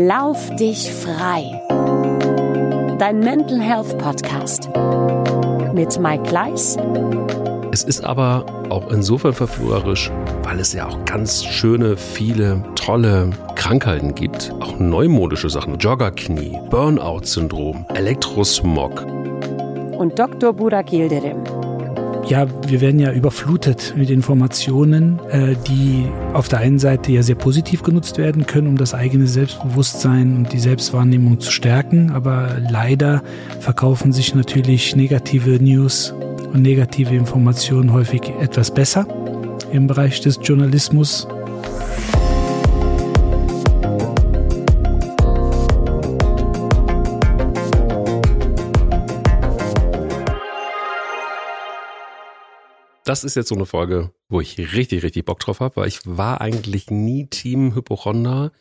Lauf dich frei. Dein Mental Health Podcast mit Mike Gleis. Es ist aber auch insofern verführerisch, weil es ja auch ganz schöne, viele tolle Krankheiten gibt. Auch neumodische Sachen. Joggerknie, Burnout-Syndrom, Elektrosmog. Und Dr. Burak Yildirim ja, wir werden ja überflutet mit Informationen, äh, die auf der einen Seite ja sehr positiv genutzt werden können, um das eigene Selbstbewusstsein und die Selbstwahrnehmung zu stärken. Aber leider verkaufen sich natürlich negative News und negative Informationen häufig etwas besser im Bereich des Journalismus. Das ist jetzt so eine Folge, wo ich richtig, richtig Bock drauf habe, weil ich war eigentlich nie Team Hypochonder.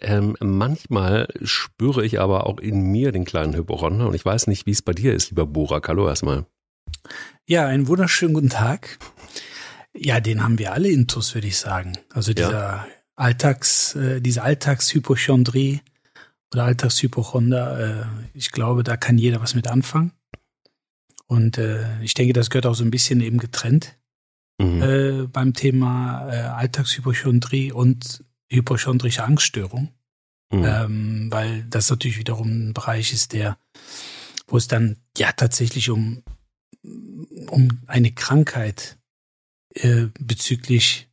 Ähm, manchmal spüre ich aber auch in mir den kleinen Hypochonder und ich weiß nicht, wie es bei dir ist, lieber Burak. Hallo erstmal. Ja, einen wunderschönen guten Tag. Ja, den haben wir alle intus, würde ich sagen. Also dieser ja. Alltags, äh, diese Alltagshypochondrie oder Alltagshypochonder, äh, ich glaube, da kann jeder was mit anfangen. Und äh, ich denke, das gehört auch so ein bisschen eben getrennt mhm. äh, beim Thema äh, Alltagshypochondrie und hypochondrische Angststörung. Mhm. Ähm, weil das natürlich wiederum ein Bereich ist, der, wo es dann ja tatsächlich um, um eine Krankheit äh, bezüglich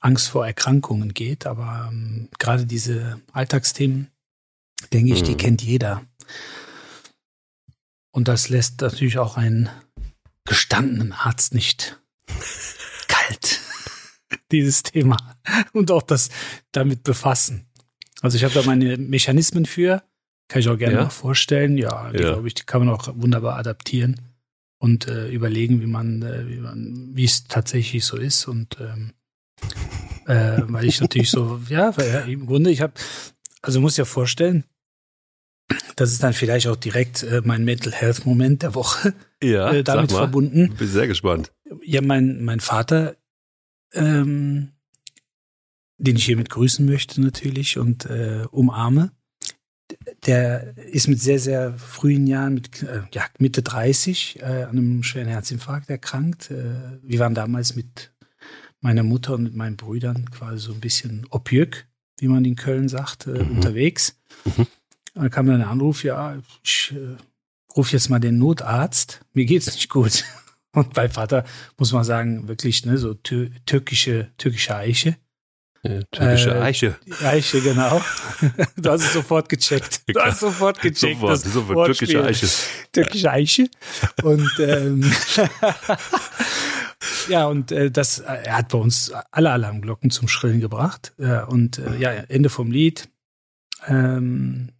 Angst vor Erkrankungen geht. Aber ähm, gerade diese Alltagsthemen, denke ich, mhm. die kennt jeder. Und das lässt natürlich auch einen gestandenen Arzt nicht kalt, dieses Thema. Und auch das damit befassen. Also ich habe da meine Mechanismen für, kann ich auch gerne ja. mal vorstellen. Ja, ja. glaube ich, die kann man auch wunderbar adaptieren und äh, überlegen, wie man, äh, wie man, wie es tatsächlich so ist. Und ähm, äh, weil ich natürlich so, ja, weil, ja, im Grunde, ich habe, also muss ja vorstellen, das ist dann vielleicht auch direkt äh, mein Mental Health Moment der Woche ja, äh, damit verbunden. Bin sehr gespannt. Ja, mein, mein Vater, ähm, den ich hiermit grüßen möchte natürlich und äh, umarme, der ist mit sehr, sehr frühen Jahren, mit äh, ja, Mitte 30, äh, an einem schweren Herzinfarkt erkrankt. Äh, wir waren damals mit meiner Mutter und mit meinen Brüdern quasi so ein bisschen opjück, wie man in Köln sagt, mhm. unterwegs. Mhm. Da kam dann ein Anruf, ja, ich äh, rufe jetzt mal den Notarzt, mir geht's nicht gut. Und bei Vater muss man sagen, wirklich, ne, so tür türkische, türkische Eiche. Ja, türkische äh, Eiche. Eiche, genau. Du hast es sofort gecheckt. Du hast sofort gecheckt. Sofort, sofort türkische Eiche. Türkische Eiche. Und ähm, ja, und äh, das, er hat bei uns alle Alarmglocken zum Schrillen gebracht. Äh, und äh, ja, Ende vom Lied. Ähm,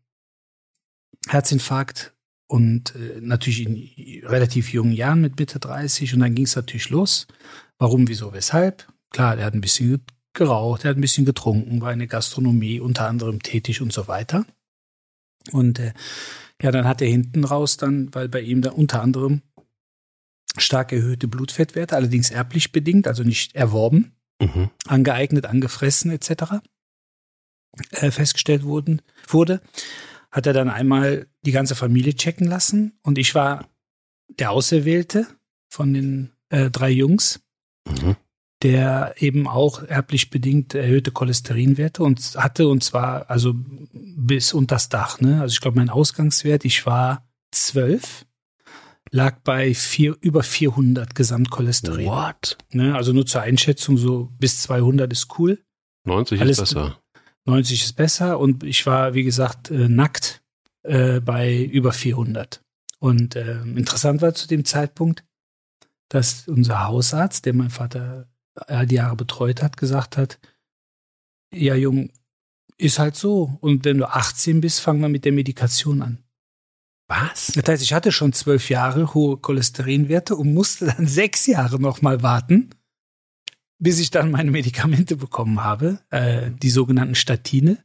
Herzinfarkt und äh, natürlich in relativ jungen Jahren mit Mitte 30 und dann ging es natürlich los. Warum, wieso, weshalb? Klar, er hat ein bisschen geraucht, er hat ein bisschen getrunken, war in der Gastronomie unter anderem tätig und so weiter. Und äh, ja, dann hat er hinten raus dann, weil bei ihm da unter anderem stark erhöhte Blutfettwerte, allerdings erblich bedingt, also nicht erworben, mhm. angeeignet, angefressen etc. Äh, festgestellt wurden, wurde hat er dann einmal die ganze Familie checken lassen und ich war der Auserwählte von den äh, drei Jungs, mhm. der eben auch erblich bedingt erhöhte Cholesterinwerte und hatte und zwar also bis unter das Dach. Ne? Also ich glaube, mein Ausgangswert, ich war zwölf, lag bei vier, über 400 Gesamtcholesterin. What? Ne? Also nur zur Einschätzung, so bis 200 ist cool. 90 Alles, ist besser. 90 ist besser und ich war, wie gesagt, äh, nackt äh, bei über 400. Und äh, interessant war zu dem Zeitpunkt, dass unser Hausarzt, der mein Vater all die Jahre betreut hat, gesagt hat, ja Jung, ist halt so. Und wenn du 18 bist, fangen wir mit der Medikation an. Was? Das heißt, ich hatte schon zwölf Jahre hohe Cholesterinwerte und musste dann sechs Jahre nochmal warten, bis ich dann meine Medikamente bekommen habe, äh, die sogenannten Statine,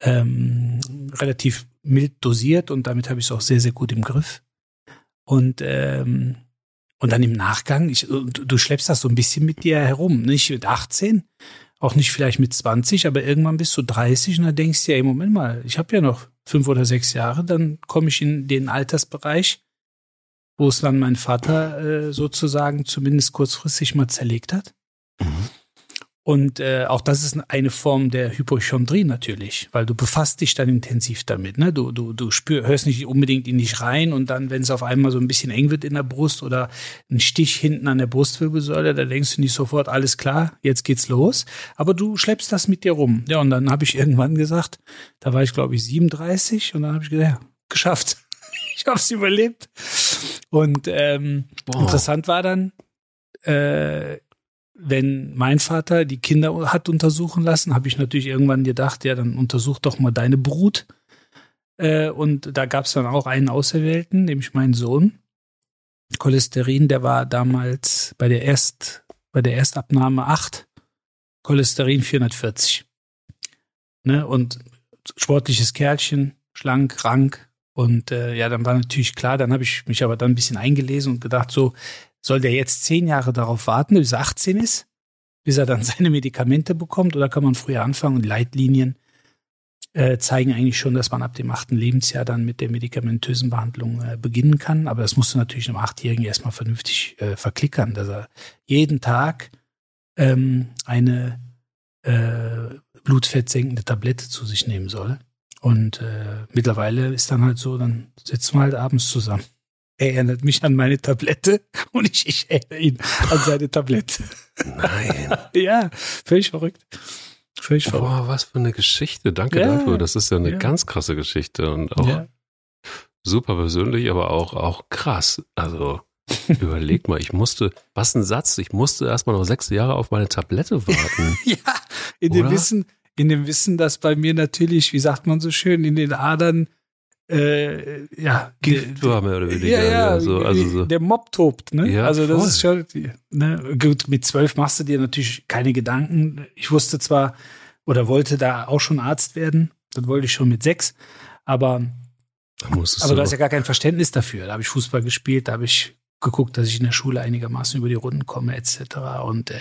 ähm, relativ mild dosiert und damit habe ich es auch sehr, sehr gut im Griff. Und, ähm, und dann im Nachgang, ich, du, schleppst das so ein bisschen mit dir herum, nicht mit 18. Auch nicht vielleicht mit 20, aber irgendwann bist du 30 und dann denkst du ja, ey, Moment mal, ich habe ja noch fünf oder sechs Jahre, dann komme ich in den Altersbereich, wo es dann mein Vater äh, sozusagen zumindest kurzfristig mal zerlegt hat. Mhm. Und äh, auch das ist eine Form der Hypochondrie natürlich, weil du befasst dich dann intensiv damit. Ne? Du, du, du spür, hörst nicht unbedingt in dich rein und dann, wenn es auf einmal so ein bisschen eng wird in der Brust oder ein Stich hinten an der Brustwirbelsäule, da denkst du nicht sofort, alles klar, jetzt geht's los. Aber du schleppst das mit dir rum. Ja, und dann habe ich irgendwann gesagt, da war ich glaube ich 37 und dann habe ich gesagt, ja, geschafft. ich habe es überlebt. Und ähm, interessant war dann, äh, wenn mein Vater die Kinder hat untersuchen lassen, habe ich natürlich irgendwann gedacht, ja, dann untersuch doch mal deine Brut. Äh, und da gab es dann auch einen Auserwählten, nämlich meinen Sohn. Cholesterin, der war damals bei der Erst, bei der Erstabnahme 8, Cholesterin 440. Ne? Und sportliches Kerlchen, schlank, rank. Und äh, ja, dann war natürlich klar, dann habe ich mich aber dann ein bisschen eingelesen und gedacht, so, soll der jetzt zehn Jahre darauf warten, bis er 18 ist, bis er dann seine Medikamente bekommt, oder kann man früher anfangen? Und Leitlinien äh, zeigen eigentlich schon, dass man ab dem achten Lebensjahr dann mit der medikamentösen Behandlung äh, beginnen kann. Aber das musst du natürlich einem Achtjährigen erstmal vernünftig äh, verklickern, dass er jeden Tag ähm, eine äh, blutfettsenkende Tablette zu sich nehmen soll. Und äh, mittlerweile ist dann halt so, dann sitzen wir halt abends zusammen. Er erinnert mich an meine Tablette und ich, ich erinnere ihn an seine Tablette. Nein. ja, völlig verrückt. Völlig verrückt. Boah, was für eine Geschichte. Danke ja, dafür. Das ist ja eine ja. ganz krasse Geschichte und auch ja. super persönlich, aber auch, auch krass. Also, überleg mal, ich musste, was ein Satz, ich musste erstmal noch sechs Jahre auf meine Tablette warten. ja, in dem Wissen, in dem Wissen, dass bei mir natürlich, wie sagt man so schön, in den Adern äh, ja, Gift war mehr oder weniger. Ja, ja, also, also so. der Mob tobt, ne? Ja, also das voll. ist schon, ne? Gut, mit zwölf machst du dir natürlich keine Gedanken. Ich wusste zwar oder wollte da auch schon Arzt werden, das wollte ich schon mit sechs, aber aber du hast ja gar kein Verständnis dafür. Da habe ich Fußball gespielt, da habe ich geguckt, dass ich in der Schule einigermaßen über die Runden komme etc. Und äh,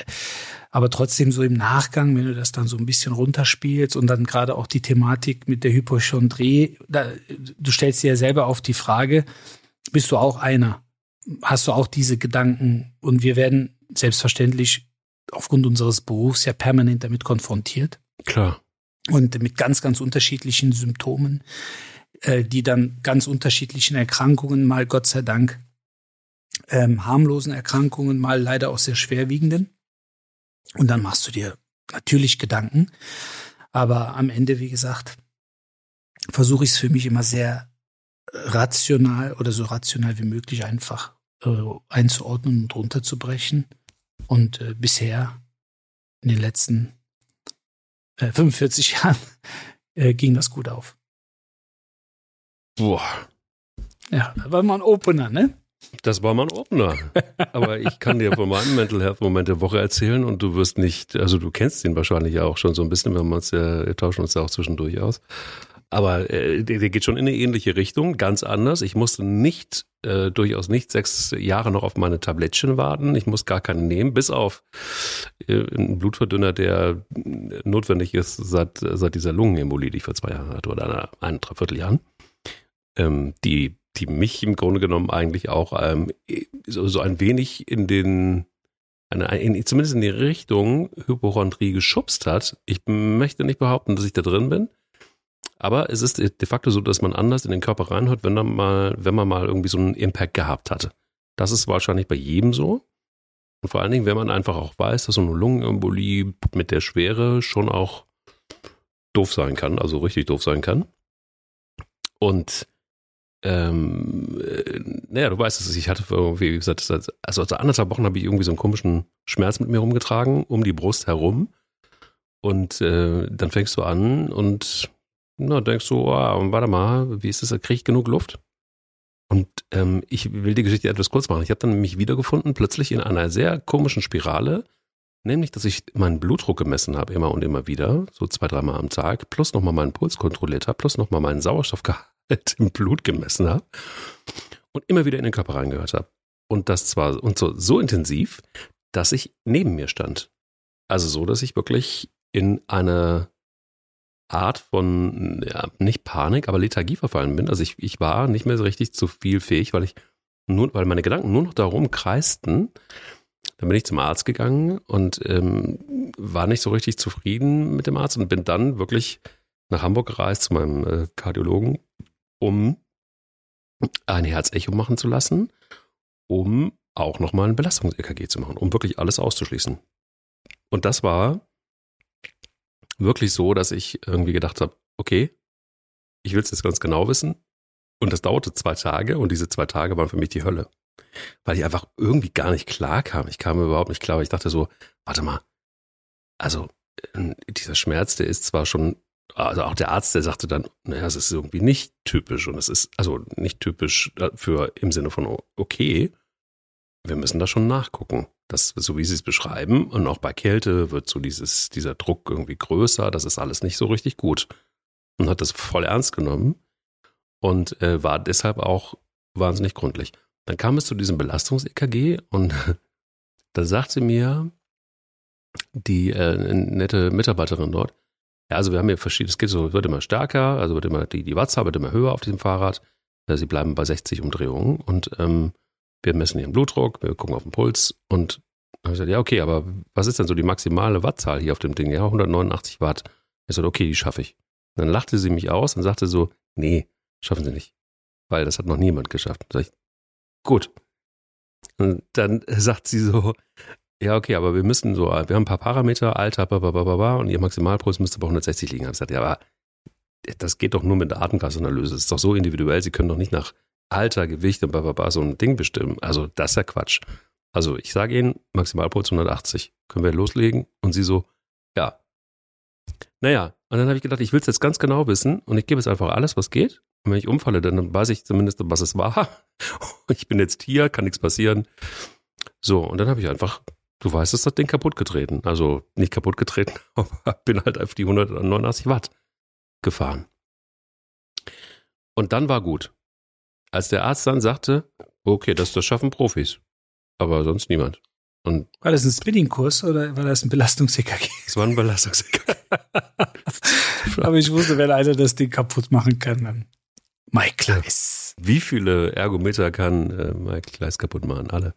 aber trotzdem so im Nachgang, wenn du das dann so ein bisschen runterspielst und dann gerade auch die Thematik mit der Hypochondrie, da, du stellst dir ja selber auf die Frage, bist du auch einer? Hast du auch diese Gedanken? Und wir werden selbstverständlich aufgrund unseres Berufs ja permanent damit konfrontiert. Klar. Und mit ganz, ganz unterschiedlichen Symptomen, äh, die dann ganz unterschiedlichen Erkrankungen mal Gott sei Dank ähm, harmlosen Erkrankungen, mal leider auch sehr schwerwiegenden. Und dann machst du dir natürlich Gedanken. Aber am Ende, wie gesagt, versuche ich es für mich immer sehr rational oder so rational wie möglich einfach äh, einzuordnen und runterzubrechen. Und äh, bisher in den letzten äh, 45 Jahren äh, ging das gut auf. Boah. Ja, da war mal ein Opener, ne? Das war mein Opener. Aber ich kann dir von meinem Mental Health Moment der Woche erzählen und du wirst nicht, also du kennst ihn wahrscheinlich auch schon so ein bisschen, wenn wir uns ja, wir tauschen uns ja auch zwischendurch aus. Aber äh, der, der geht schon in eine ähnliche Richtung, ganz anders. Ich musste nicht, äh, durchaus nicht sechs Jahre noch auf meine Tablettchen warten. Ich muss gar keine nehmen, bis auf äh, einen Blutverdünner, der notwendig ist seit, seit dieser Lungenembolie, die ich vor zwei Jahren hatte oder einer, ein, dreiviertel Jahren. Ähm, die die mich im Grunde genommen eigentlich auch ähm, so, so ein wenig in den, in, zumindest in die Richtung Hypochondrie geschubst hat. Ich möchte nicht behaupten, dass ich da drin bin. Aber es ist de facto so, dass man anders in den Körper reinhört, wenn man mal, wenn man mal irgendwie so einen Impact gehabt hatte. Das ist wahrscheinlich bei jedem so. Und vor allen Dingen, wenn man einfach auch weiß, dass so eine Lungenembolie mit der Schwere schon auch doof sein kann, also richtig doof sein kann. Und ähm, äh, naja, du weißt es, ich hatte irgendwie, wie gesagt, also seit anderthalb Wochen habe ich irgendwie so einen komischen Schmerz mit mir rumgetragen, um die Brust herum. Und äh, dann fängst du an und na, denkst du, oh, warte mal, wie ist das, kriege ich genug Luft? Und ähm, ich will die Geschichte etwas kurz machen. Ich habe dann mich wiedergefunden, plötzlich in einer sehr komischen Spirale, nämlich, dass ich meinen Blutdruck gemessen habe, immer und immer wieder, so zwei, dreimal am Tag, plus nochmal meinen Puls kontrolliert habe, plus nochmal meinen Sauerstoffgehalt im Blut gemessen habe und immer wieder in den Körper reingehört habe. Und das zwar und so, so intensiv, dass ich neben mir stand. Also so, dass ich wirklich in eine Art von, ja, nicht Panik, aber Lethargie verfallen bin. Also ich, ich war nicht mehr so richtig zu viel fähig, weil ich nur, weil meine Gedanken nur noch darum kreisten. Dann bin ich zum Arzt gegangen und ähm, war nicht so richtig zufrieden mit dem Arzt und bin dann wirklich nach Hamburg gereist zu meinem äh, Kardiologen, um ein Herzecho machen zu lassen, um auch nochmal ein Belastungs-EKG zu machen, um wirklich alles auszuschließen. Und das war wirklich so, dass ich irgendwie gedacht habe, okay, ich will es jetzt ganz genau wissen. Und das dauerte zwei Tage und diese zwei Tage waren für mich die Hölle. Weil ich einfach irgendwie gar nicht klar kam. Ich kam überhaupt nicht klar. Ich dachte so, warte mal, also äh, dieser Schmerz, der ist zwar schon, also auch der Arzt, der sagte dann, naja, es ist irgendwie nicht typisch und es ist also nicht typisch für im Sinne von okay, wir müssen da schon nachgucken. Das, so wie Sie es beschreiben, und auch bei Kälte wird so dieses, dieser Druck irgendwie größer, das ist alles nicht so richtig gut. Und hat das voll ernst genommen und äh, war deshalb auch wahnsinnig gründlich. Dann kam es zu diesem Belastungs-EKG und da sagte mir die äh, nette Mitarbeiterin dort, ja, also wir haben hier verschiedene, es geht so, wird immer stärker, also wird immer, die, die Wattzahl wird immer höher auf diesem Fahrrad. Sie bleiben bei 60 Umdrehungen und ähm, wir messen ihren Blutdruck, wir gucken auf den Puls und dann habe ich gesagt, ja, okay, aber was ist denn so die maximale Wattzahl hier auf dem Ding? Ja, 189 Watt. Ich sagte, okay, die schaffe ich. Und dann lachte sie mich aus und sagte so, nee, schaffen Sie nicht. Weil das hat noch niemand geschafft. Sag ich, gut. Und dann sagt sie so, ja, okay, aber wir müssen so, wir haben ein paar Parameter, Alter, babababa, und Ihr Maximalpuls müsste bei 160 liegen. Ich gesagt, ja, aber das geht doch nur mit der Atemgasanalyse. Das ist doch so individuell. Sie können doch nicht nach Alter, Gewicht und bla, so ein Ding bestimmen. Also das ist ja Quatsch. Also ich sage Ihnen, Maximalpuls 180. Können wir loslegen? Und sie so, ja. Naja, und dann habe ich gedacht, ich will es jetzt ganz genau wissen und ich gebe es einfach alles, was geht. Und wenn ich umfalle, dann weiß ich zumindest, was es war. ich bin jetzt hier, kann nichts passieren. So, und dann habe ich einfach, du weißt es, das Ding kaputt getreten. Also nicht kaputt getreten, aber bin halt auf die 189 Watt gefahren. Und dann war gut. Als der Arzt dann sagte, okay, das, das schaffen Profis, aber sonst niemand. Und war das ein Spinning-Kurs oder war das ein Belastungs-EKG? Es war ein Belastungs-EKG. aber ich wusste, wenn einer das Ding kaputt machen kann, dann Mike Kleiss. Wie viele Ergometer kann äh, Mike Kleiss kaputt machen? Alle.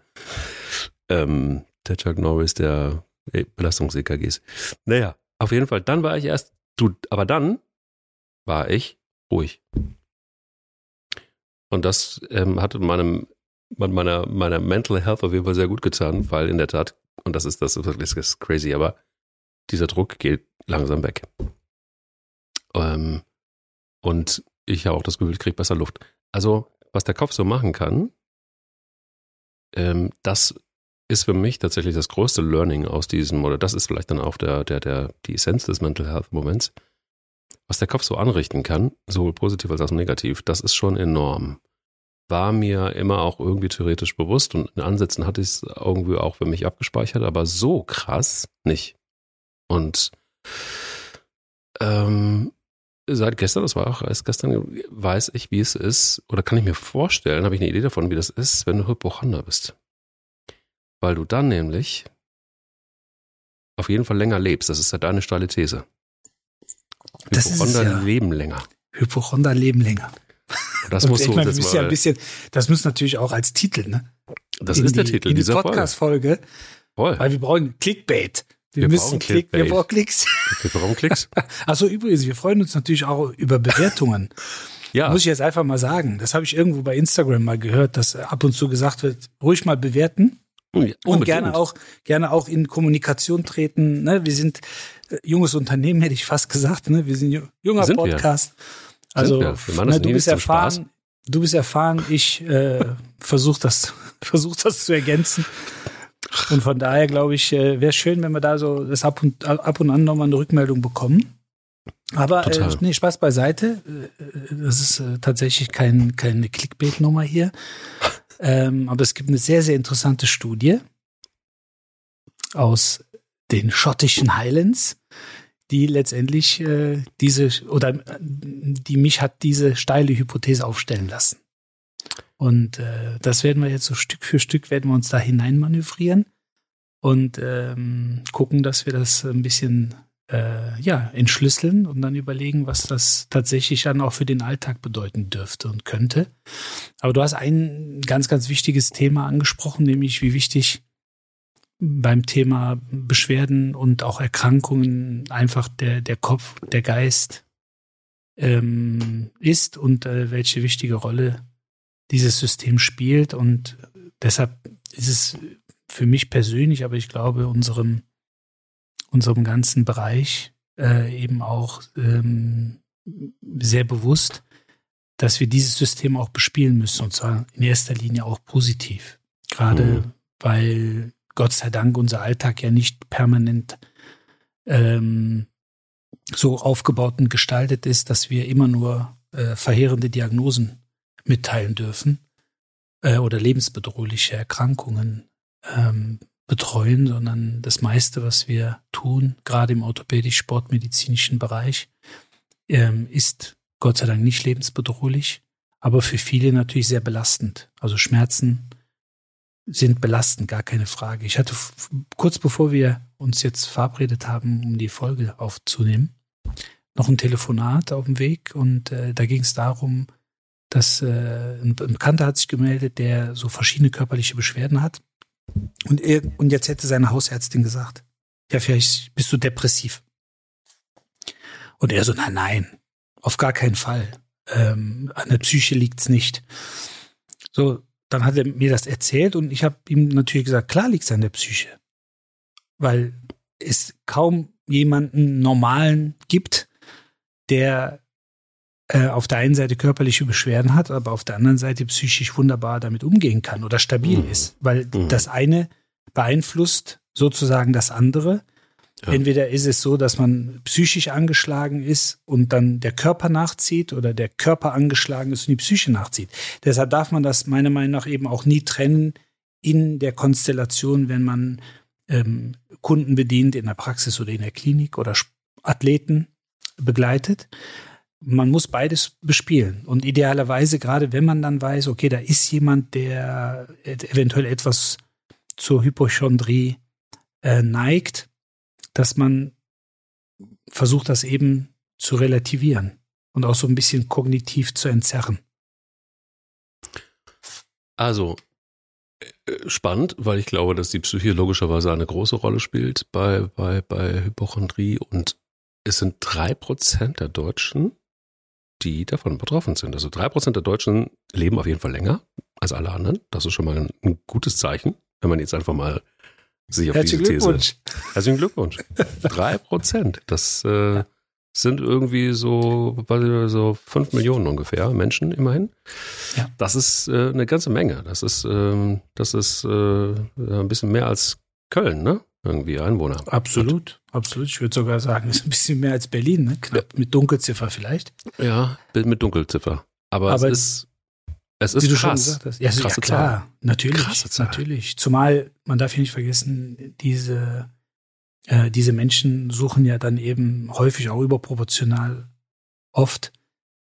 Ähm, der Chuck Norris der äh, Belastungs-EKGs. Naja, auf jeden Fall, dann war ich erst, du, aber dann war ich ruhig. Und das ähm, hat meinem, meiner, meiner Mental Health auf jeden Fall sehr gut getan, weil in der Tat, und das ist das, das ist crazy, aber dieser Druck geht langsam weg. Ähm, und ich habe auch das Gefühl, ich kriege besser Luft. Also, was der Kopf so machen kann, ähm, das ist für mich tatsächlich das größte Learning aus diesem, oder das ist vielleicht dann auch der, der, der, die Essenz des Mental Health Moments was der Kopf so anrichten kann, sowohl positiv als auch negativ, das ist schon enorm. War mir immer auch irgendwie theoretisch bewusst und in Ansätzen hatte ich es irgendwie auch für mich abgespeichert, aber so krass nicht. Und ähm, seit gestern, das war auch erst gestern, weiß ich, wie es ist, oder kann ich mir vorstellen, habe ich eine Idee davon, wie das ist, wenn du Hypochonder bist. Weil du dann nämlich auf jeden Fall länger lebst. Das ist ja deine steile These. Hypochonder ja. leben länger. Hypochonder leben länger. Das muss so meine, ja ein bisschen, das muss natürlich auch als Titel, ne? Das in ist die, der Titel in die dieser Podcast-Folge. Weil wir brauchen Clickbait. Wir, wir müssen Klick, wir brauchen Klicks. Wir brauchen Klicks. Achso, übrigens, wir freuen uns natürlich auch über Bewertungen. ja. Muss ich jetzt einfach mal sagen. Das habe ich irgendwo bei Instagram mal gehört, dass ab und zu gesagt wird, ruhig mal bewerten. Ja, und gerne auch, gerne auch in Kommunikation treten. Ne? Wir sind äh, junges Unternehmen, hätte ich fast gesagt. Ne? Wir sind junger sind Podcast. Wir. Also wir. Wir ne, du bist erfahren, du bist erfahren, ich äh, versuche das, versuch das zu ergänzen. Und von daher glaube ich, äh, wäre schön, wenn wir da so das ab und, ab und an nochmal eine Rückmeldung bekommen. Aber äh, nee, Spaß beiseite. Äh, äh, das ist äh, tatsächlich kein, keine Clickbait-Nummer hier. Ähm, aber es gibt eine sehr, sehr interessante Studie aus den schottischen Highlands, die letztendlich äh, diese oder die mich hat diese steile Hypothese aufstellen lassen. Und äh, das werden wir jetzt so Stück für Stück werden wir uns da hineinmanövrieren. und ähm, gucken, dass wir das ein bisschen äh, ja, entschlüsseln und dann überlegen, was das tatsächlich dann auch für den Alltag bedeuten dürfte und könnte. Aber du hast ein ganz, ganz wichtiges Thema angesprochen, nämlich wie wichtig beim Thema Beschwerden und auch Erkrankungen einfach der, der Kopf, der Geist ähm, ist und äh, welche wichtige Rolle dieses System spielt. Und deshalb ist es für mich persönlich, aber ich glaube unserem, unserem ganzen Bereich äh, eben auch ähm, sehr bewusst, dass wir dieses System auch bespielen müssen und zwar in erster Linie auch positiv. Gerade mhm. weil Gott sei Dank unser Alltag ja nicht permanent ähm, so aufgebaut und gestaltet ist, dass wir immer nur äh, verheerende Diagnosen mitteilen dürfen äh, oder lebensbedrohliche Erkrankungen ähm, betreuen, sondern das meiste, was wir tun, gerade im orthopädisch-sportmedizinischen Bereich, ähm, ist Gott sei Dank nicht lebensbedrohlich, aber für viele natürlich sehr belastend. Also Schmerzen sind belastend, gar keine Frage. Ich hatte kurz bevor wir uns jetzt verabredet haben, um die Folge aufzunehmen, noch ein Telefonat auf dem Weg und äh, da ging es darum, dass äh, ein Bekannter hat sich gemeldet, der so verschiedene körperliche Beschwerden hat und er und jetzt hätte seine Hausärztin gesagt, ja vielleicht bist du depressiv. Und er so, nein, nein, auf gar keinen Fall. Ähm, an der Psyche liegt's nicht. So, dann hat er mir das erzählt und ich habe ihm natürlich gesagt, klar liegt es an der Psyche. Weil es kaum jemanden normalen gibt, der äh, auf der einen Seite körperliche Beschwerden hat, aber auf der anderen Seite psychisch wunderbar damit umgehen kann oder stabil mhm. ist. Weil mhm. das eine beeinflusst sozusagen das andere. Ja. Entweder ist es so, dass man psychisch angeschlagen ist und dann der Körper nachzieht oder der Körper angeschlagen ist und die Psyche nachzieht. Deshalb darf man das meiner Meinung nach eben auch nie trennen in der Konstellation, wenn man ähm, Kunden bedient in der Praxis oder in der Klinik oder Athleten begleitet. Man muss beides bespielen. Und idealerweise, gerade wenn man dann weiß, okay, da ist jemand, der eventuell etwas zur Hypochondrie äh, neigt, dass man versucht, das eben zu relativieren und auch so ein bisschen kognitiv zu entzerren. Also, äh, spannend, weil ich glaube, dass die Psyche logischerweise eine große Rolle spielt bei, bei, bei Hypochondrie und es sind drei Prozent der Deutschen, die davon betroffen sind. Also drei Prozent der Deutschen leben auf jeden Fall länger als alle anderen. Das ist schon mal ein, ein gutes Zeichen, wenn man jetzt einfach mal sich auf Herzlichen diese Glückwunsch. These. Herzlichen Glückwunsch. Drei Prozent. Das äh, sind irgendwie so, so fünf Millionen ungefähr Menschen immerhin. Ja. Das ist äh, eine ganze Menge. Das ist, ähm, das ist äh, ein bisschen mehr als Köln, ne? Irgendwie Einwohner. Absolut, absolut. Ich würde sogar sagen, ist ein bisschen mehr als Berlin, ne? Knapp ja. mit Dunkelziffer vielleicht. Ja, mit Dunkelziffer. Aber, Aber es ist es ist Wie du krass. schon gesagt hast. Ja, also, ja klar, Zahl. natürlich, Krasse Zahl. natürlich. Zumal man darf ja nicht vergessen, diese äh, diese Menschen suchen ja dann eben häufig auch überproportional oft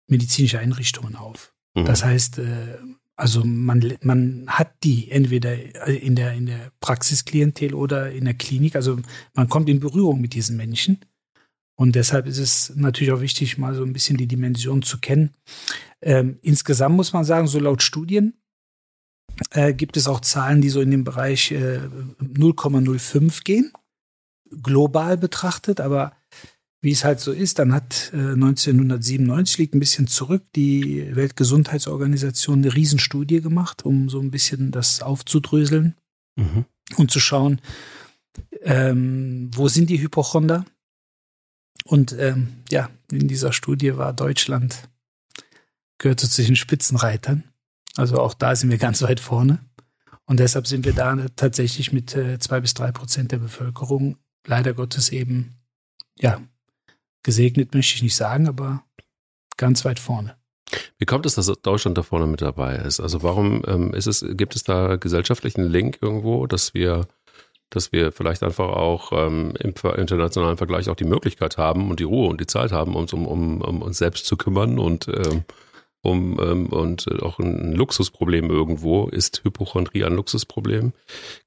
medizinische Einrichtungen auf. Mhm. Das heißt, äh, also man man hat die entweder in der in der Praxisklientel oder in der Klinik. Also man kommt in Berührung mit diesen Menschen. Und deshalb ist es natürlich auch wichtig, mal so ein bisschen die Dimension zu kennen. Ähm, insgesamt muss man sagen, so laut Studien äh, gibt es auch Zahlen, die so in den Bereich äh, 0,05 gehen, global betrachtet. Aber wie es halt so ist, dann hat äh, 1997, liegt ein bisschen zurück, die Weltgesundheitsorganisation eine Riesenstudie gemacht, um so ein bisschen das aufzudröseln mhm. und zu schauen, ähm, wo sind die Hypochonder? Und ähm, ja, in dieser Studie war Deutschland gehörte zu den Spitzenreitern. Also auch da sind wir ganz weit vorne. Und deshalb sind wir da tatsächlich mit äh, zwei bis drei Prozent der Bevölkerung leider Gottes eben, ja, gesegnet möchte ich nicht sagen, aber ganz weit vorne. Wie kommt es, dass Deutschland da vorne mit dabei ist? Also warum ähm, ist es, gibt es da gesellschaftlichen Link irgendwo, dass wir, dass wir vielleicht einfach auch ähm, im internationalen Vergleich auch die Möglichkeit haben und die Ruhe und die Zeit haben, uns um, um, um uns selbst zu kümmern und ähm, um, ähm, und auch ein Luxusproblem irgendwo. Ist Hypochondrie ein Luxusproblem?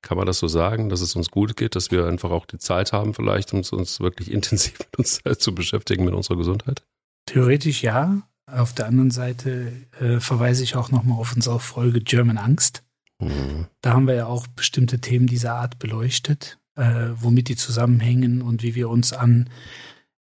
Kann man das so sagen, dass es uns gut geht, dass wir einfach auch die Zeit haben, vielleicht uns, uns wirklich intensiv mit uns zu beschäftigen mit unserer Gesundheit? Theoretisch ja. Auf der anderen Seite äh, verweise ich auch nochmal auf unsere Folge German Angst. Mhm. Da haben wir ja auch bestimmte Themen dieser Art beleuchtet, äh, womit die zusammenhängen und wie wir uns an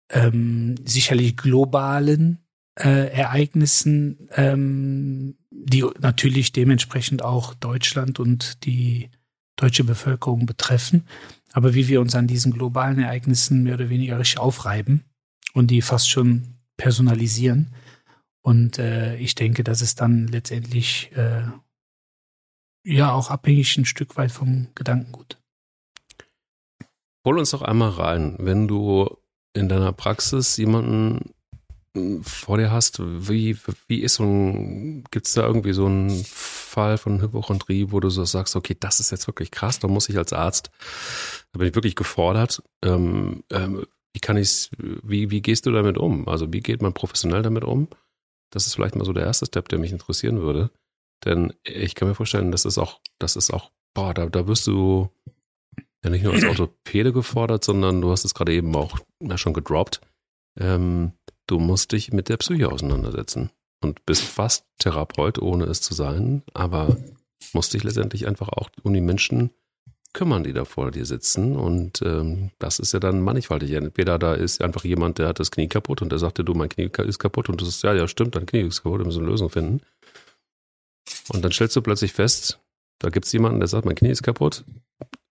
ähm, sicherlich globalen äh, Ereignissen, ähm, die natürlich dementsprechend auch Deutschland und die deutsche Bevölkerung betreffen, aber wie wir uns an diesen globalen Ereignissen mehr oder weniger richtig aufreiben und die fast schon personalisieren. Und äh, ich denke, dass es dann letztendlich äh, ja auch abhängig ein Stück weit vom Gedankengut. Hol uns doch einmal rein, wenn du in deiner Praxis jemanden vor dir hast, wie, wie ist so ein, gibt es da irgendwie so einen Fall von Hypochondrie, wo du so sagst, okay, das ist jetzt wirklich krass, da muss ich als Arzt, da bin ich wirklich gefordert. Ähm, ähm, wie kann ich's, wie, wie gehst du damit um? Also wie geht man professionell damit um? Das ist vielleicht mal so der erste Step, der mich interessieren würde. Denn ich kann mir vorstellen, das ist auch, das ist auch, boah, da, da wirst du ja nicht nur als Orthopäde gefordert, sondern du hast es gerade eben auch ja, schon gedroppt. Ähm, du musst dich mit der Psyche auseinandersetzen und bist fast Therapeut, ohne es zu sein, aber musst dich letztendlich einfach auch um die Menschen kümmern, die da vor dir sitzen. Und ähm, das ist ja dann mannigfaltig. Entweder da ist einfach jemand, der hat das Knie kaputt und der sagte, du, mein Knie ist kaputt und du sagst, ja, ja, stimmt, dein Knie ist kaputt, wir müssen eine Lösung finden. Und dann stellst du plötzlich fest, da gibt es jemanden, der sagt, mein Knie ist kaputt,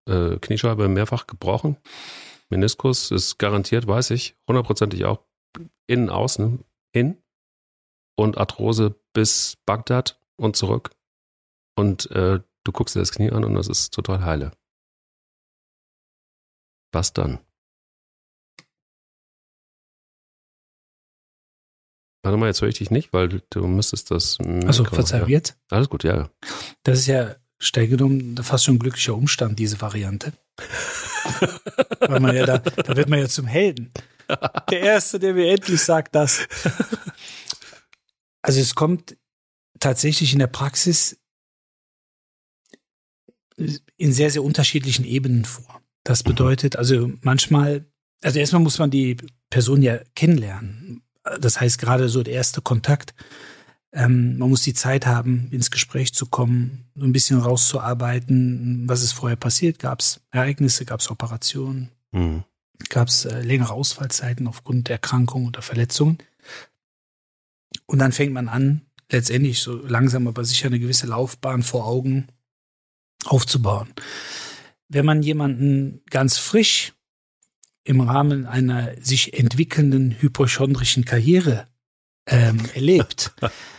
äh, Kniescheibe mehrfach gebrochen, Meniskus ist garantiert, weiß ich, hundertprozentig auch innen, außen, hin und Arthrose bis Bagdad und zurück. Und äh, du guckst dir das Knie an und das ist total heile. Was dann? Warte mal, jetzt höre ich dich nicht, weil du müsstest das. Also Verzeihung, ja. jetzt? Alles gut, ja. Das ist ja streng genommen fast schon ein glücklicher Umstand, diese Variante. weil man ja da, da wird man ja zum Helden. Der Erste, der mir endlich sagt das. Also es kommt tatsächlich in der Praxis in sehr, sehr unterschiedlichen Ebenen vor. Das bedeutet, also manchmal, also erstmal muss man die Person ja kennenlernen. Das heißt, gerade so der erste Kontakt. Ähm, man muss die Zeit haben, ins Gespräch zu kommen, so ein bisschen rauszuarbeiten, was ist vorher passiert. Gab es Ereignisse, gab es Operationen, mhm. gab es äh, längere Ausfallzeiten aufgrund der Erkrankungen oder Verletzungen. Und dann fängt man an, letztendlich so langsam aber sicher eine gewisse Laufbahn vor Augen aufzubauen. Wenn man jemanden ganz frisch im Rahmen einer sich entwickelnden hypochondrischen Karriere ähm, erlebt,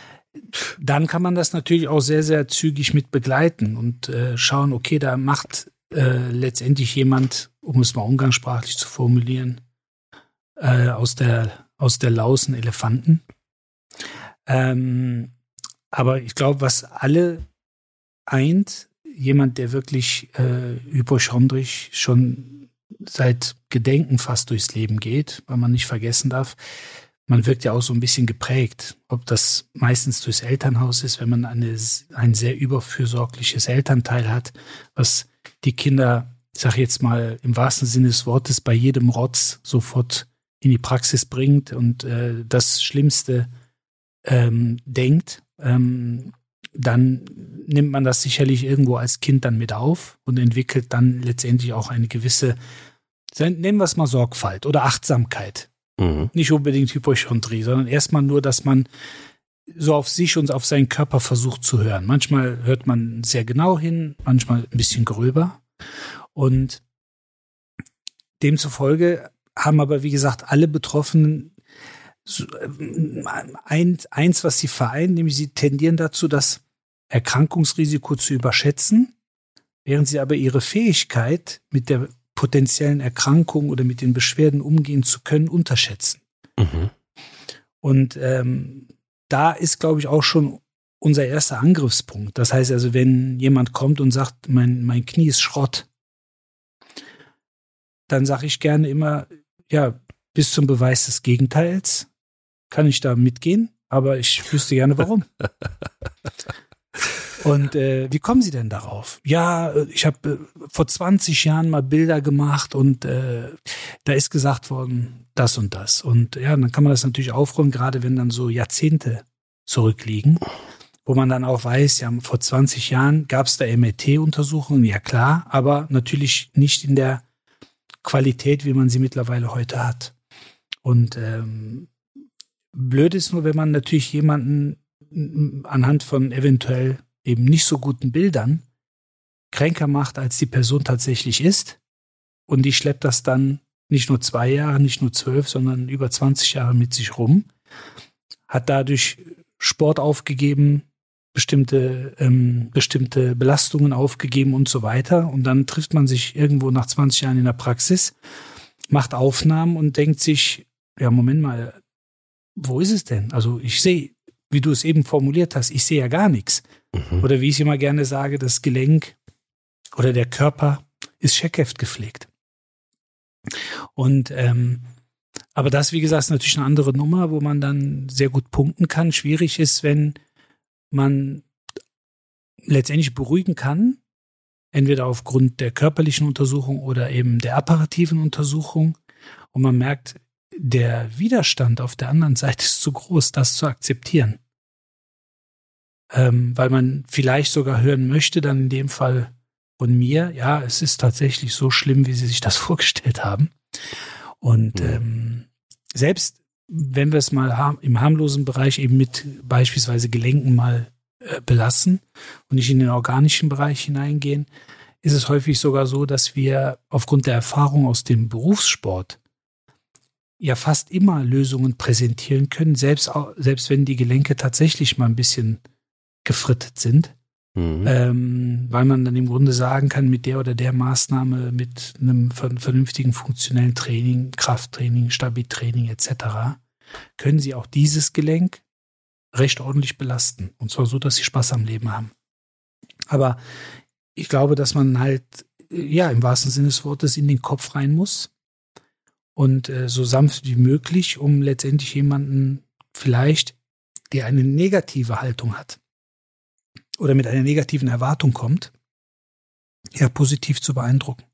dann kann man das natürlich auch sehr, sehr zügig mit begleiten und äh, schauen, okay, da macht äh, letztendlich jemand, um es mal umgangssprachlich zu formulieren, äh, aus der aus der Lausen Elefanten. Ähm, aber ich glaube, was alle eint, jemand, der wirklich äh, hypochondrisch schon seit Gedenken fast durchs Leben geht, weil man nicht vergessen darf, man wirkt ja auch so ein bisschen geprägt, ob das meistens durchs Elternhaus ist, wenn man eine, ein sehr überfürsorgliches Elternteil hat, was die Kinder, ich sag jetzt mal im wahrsten Sinne des Wortes, bei jedem Rotz sofort in die Praxis bringt und äh, das Schlimmste ähm, denkt, ähm, dann nimmt man das sicherlich irgendwo als Kind dann mit auf und entwickelt dann letztendlich auch eine gewisse, nennen wir es mal Sorgfalt oder Achtsamkeit. Mhm. Nicht unbedingt Hypochondrie, sondern erstmal nur, dass man so auf sich und auf seinen Körper versucht zu hören. Manchmal hört man sehr genau hin, manchmal ein bisschen gröber. Und demzufolge haben aber, wie gesagt, alle Betroffenen äh, eins, was sie vereint, nämlich sie tendieren dazu, das Erkrankungsrisiko zu überschätzen, während sie aber ihre Fähigkeit, mit der potenziellen Erkrankung oder mit den Beschwerden umgehen zu können, unterschätzen. Mhm. Und ähm, da ist, glaube ich, auch schon unser erster Angriffspunkt. Das heißt also, wenn jemand kommt und sagt, mein, mein Knie ist Schrott, dann sage ich gerne immer, ja, bis zum Beweis des Gegenteils kann ich da mitgehen. aber ich wüsste gerne warum. Und äh, wie kommen Sie denn darauf? Ja, ich habe äh, vor 20 Jahren mal Bilder gemacht und äh, da ist gesagt worden, das und das. Und ja, dann kann man das natürlich aufräumen, gerade wenn dann so Jahrzehnte zurückliegen, wo man dann auch weiß, ja, vor 20 Jahren gab es da MRT-Untersuchungen, ja klar, aber natürlich nicht in der Qualität, wie man sie mittlerweile heute hat. Und ähm, blöd ist nur, wenn man natürlich jemanden anhand von eventuell eben nicht so guten Bildern kränker macht, als die Person tatsächlich ist. Und die schleppt das dann nicht nur zwei Jahre, nicht nur zwölf, sondern über 20 Jahre mit sich rum. Hat dadurch Sport aufgegeben, bestimmte, ähm, bestimmte Belastungen aufgegeben und so weiter. Und dann trifft man sich irgendwo nach 20 Jahren in der Praxis, macht Aufnahmen und denkt sich, ja, Moment mal, wo ist es denn? Also ich sehe, wie du es eben formuliert hast, ich sehe ja gar nichts. Mhm. Oder wie ich immer gerne sage, das Gelenk oder der Körper ist Scheckheft gepflegt. Und ähm, aber das, wie gesagt, ist natürlich eine andere Nummer, wo man dann sehr gut punkten kann. Schwierig ist, wenn man letztendlich beruhigen kann, entweder aufgrund der körperlichen Untersuchung oder eben der apparativen Untersuchung. Und man merkt, der Widerstand auf der anderen Seite ist zu groß, das zu akzeptieren ähm, weil man vielleicht sogar hören möchte, dann in dem Fall von mir, ja, es ist tatsächlich so schlimm, wie Sie sich das vorgestellt haben. Und mhm. ähm, selbst wenn wir es mal im harmlosen Bereich eben mit beispielsweise Gelenken mal äh, belassen und nicht in den organischen Bereich hineingehen, ist es häufig sogar so, dass wir aufgrund der Erfahrung aus dem Berufssport ja fast immer Lösungen präsentieren können, selbst, selbst wenn die Gelenke tatsächlich mal ein bisschen gefrittet sind. Mhm. Ähm, weil man dann im Grunde sagen kann, mit der oder der Maßnahme, mit einem vernünftigen funktionellen Training, Krafttraining, Stabiltraining etc., können sie auch dieses Gelenk recht ordentlich belasten. Und zwar so, dass sie Spaß am Leben haben. Aber ich glaube, dass man halt, ja, im wahrsten Sinne des Wortes in den Kopf rein muss und äh, so sanft wie möglich, um letztendlich jemanden vielleicht, der eine negative Haltung hat, oder mit einer negativen Erwartung kommt, ja positiv zu beeindrucken.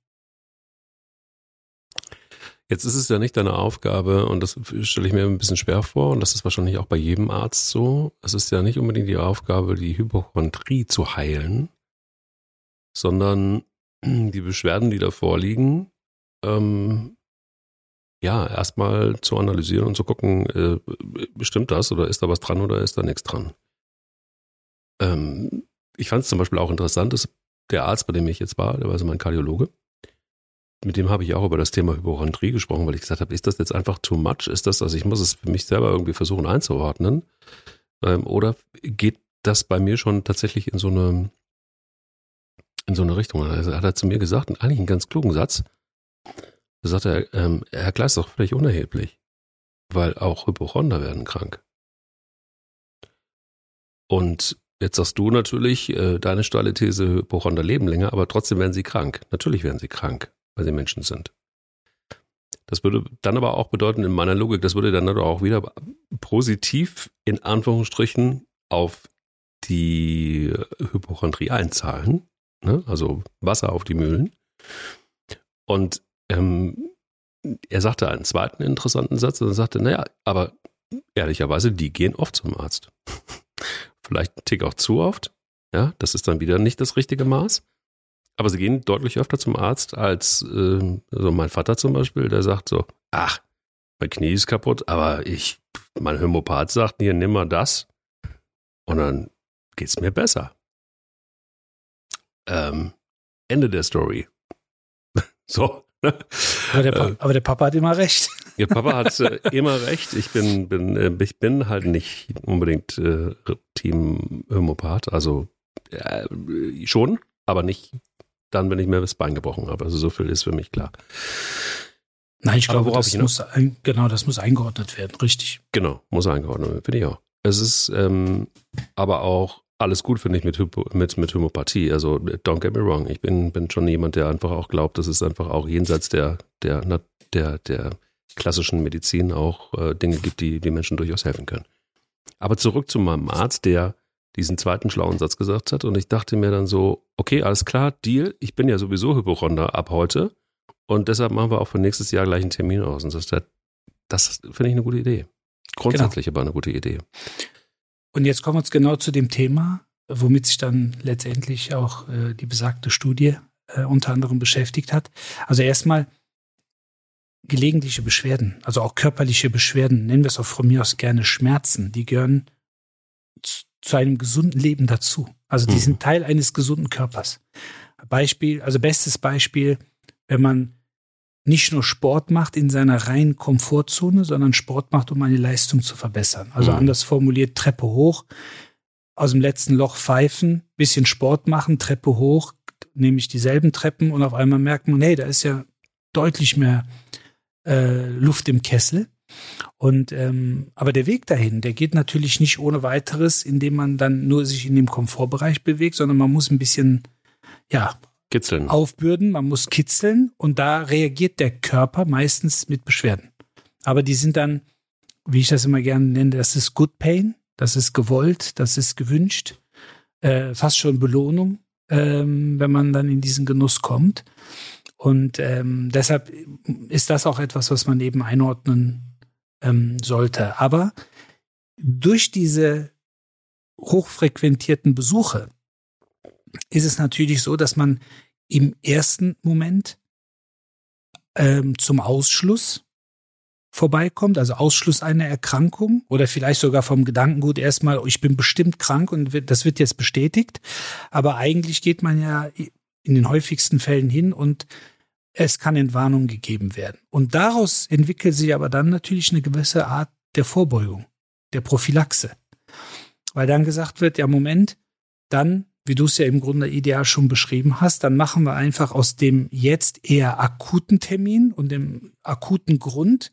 Jetzt ist es ja nicht deine Aufgabe, und das stelle ich mir ein bisschen schwer vor, und das ist wahrscheinlich auch bei jedem Arzt so. Es ist ja nicht unbedingt die Aufgabe, die Hypochondrie zu heilen, sondern die Beschwerden, die da vorliegen, ähm, ja, erstmal zu analysieren und zu gucken, äh, stimmt das oder ist da was dran oder ist da nichts dran? Ähm, ich fand es zum Beispiel auch interessant, dass der Arzt, bei dem ich jetzt war, der war so mein Kardiologe, mit dem habe ich auch über das Thema Hypochondrie gesprochen, weil ich gesagt habe, ist das jetzt einfach too much? Ist das, also ich muss es für mich selber irgendwie versuchen einzuordnen? Ähm, oder geht das bei mir schon tatsächlich in so eine, in so eine Richtung? Also hat er zu mir gesagt, eigentlich einen ganz klugen Satz. Da sagt er, ähm, Herr Kleist ist doch völlig unerheblich, weil auch Hypochonder werden krank. Und Jetzt sagst du natürlich, äh, deine steile These, Hypochonder leben länger, aber trotzdem werden sie krank. Natürlich werden sie krank, weil sie Menschen sind. Das würde dann aber auch bedeuten, in meiner Logik, das würde dann auch wieder positiv in Anführungsstrichen auf die Hypochondrie einzahlen. Ne? Also Wasser auf die Mühlen. Und ähm, er sagte einen zweiten interessanten Satz und sagte, naja, aber ehrlicherweise, die gehen oft zum Arzt vielleicht einen Tick auch zu oft. Ja, das ist dann wieder nicht das richtige Maß. Aber sie gehen deutlich öfter zum Arzt als äh, also mein Vater zum Beispiel, der sagt so, ach, mein Knie ist kaputt, aber ich, mein Hämopath sagt hier, nimm mal das. Und dann geht's mir besser. Ähm, Ende der Story. so. Aber der, äh, aber der, Papa hat immer recht. Der Papa hat äh, immer recht. Ich bin, bin, äh, ich bin halt nicht unbedingt äh, Team Homöopath. Also äh, schon, aber nicht dann, wenn ich mir das Bein gebrochen habe. Also so viel ist für mich klar. Nein, ich glaube, das muss, ein, genau, das muss eingeordnet werden, richtig. Genau, muss eingeordnet werden, finde ich auch. Es ist ähm, aber auch alles gut, finde ich, mit, Hypo, mit, mit Homöopathie. Also, don't get me wrong. Ich bin, bin schon jemand, der einfach auch glaubt, dass es einfach auch jenseits der, der, der, der klassischen Medizin auch äh, Dinge gibt, die die Menschen durchaus helfen können. Aber zurück zu meinem Arzt, der diesen zweiten schlauen Satz gesagt hat. Und ich dachte mir dann so, okay, alles klar, Deal. Ich bin ja sowieso Hypochonder ab heute. Und deshalb machen wir auch für nächstes Jahr gleich einen Termin aus. Und das, das finde ich eine gute Idee. Grundsätzlich genau. aber eine gute Idee. Und jetzt kommen wir uns genau zu dem Thema, womit sich dann letztendlich auch äh, die besagte Studie äh, unter anderem beschäftigt hat. Also erstmal gelegentliche Beschwerden, also auch körperliche Beschwerden, nennen wir es auch von mir aus gerne Schmerzen, die gehören zu, zu einem gesunden Leben dazu. Also die mhm. sind Teil eines gesunden Körpers. Beispiel, also bestes Beispiel, wenn man nicht nur Sport macht in seiner reinen Komfortzone, sondern Sport macht, um eine Leistung zu verbessern. Also mhm. anders formuliert, Treppe hoch, aus dem letzten Loch pfeifen, bisschen Sport machen, Treppe hoch, nämlich dieselben Treppen und auf einmal merkt man, hey, da ist ja deutlich mehr äh, Luft im Kessel. Und ähm, aber der Weg dahin, der geht natürlich nicht ohne weiteres, indem man dann nur sich in dem Komfortbereich bewegt, sondern man muss ein bisschen ja kitzeln. aufbürden, man muss kitzeln und da reagiert der Körper meistens mit Beschwerden. Aber die sind dann, wie ich das immer gerne nenne, das ist Good Pain, das ist gewollt, das ist gewünscht, äh, fast schon Belohnung, ähm, wenn man dann in diesen Genuss kommt. Und ähm, deshalb ist das auch etwas, was man eben einordnen ähm, sollte. Aber durch diese hochfrequentierten Besuche ist es natürlich so, dass man im ersten Moment ähm, zum Ausschluss vorbeikommt, also Ausschluss einer Erkrankung oder vielleicht sogar vom Gedankengut erstmal, ich bin bestimmt krank und das wird jetzt bestätigt. Aber eigentlich geht man ja in den häufigsten Fällen hin und es kann Entwarnung gegeben werden. Und daraus entwickelt sich aber dann natürlich eine gewisse Art der Vorbeugung, der Prophylaxe. Weil dann gesagt wird, ja, Moment, dann wie du es ja im Grunde ideal schon beschrieben hast, dann machen wir einfach aus dem jetzt eher akuten Termin und dem akuten Grund,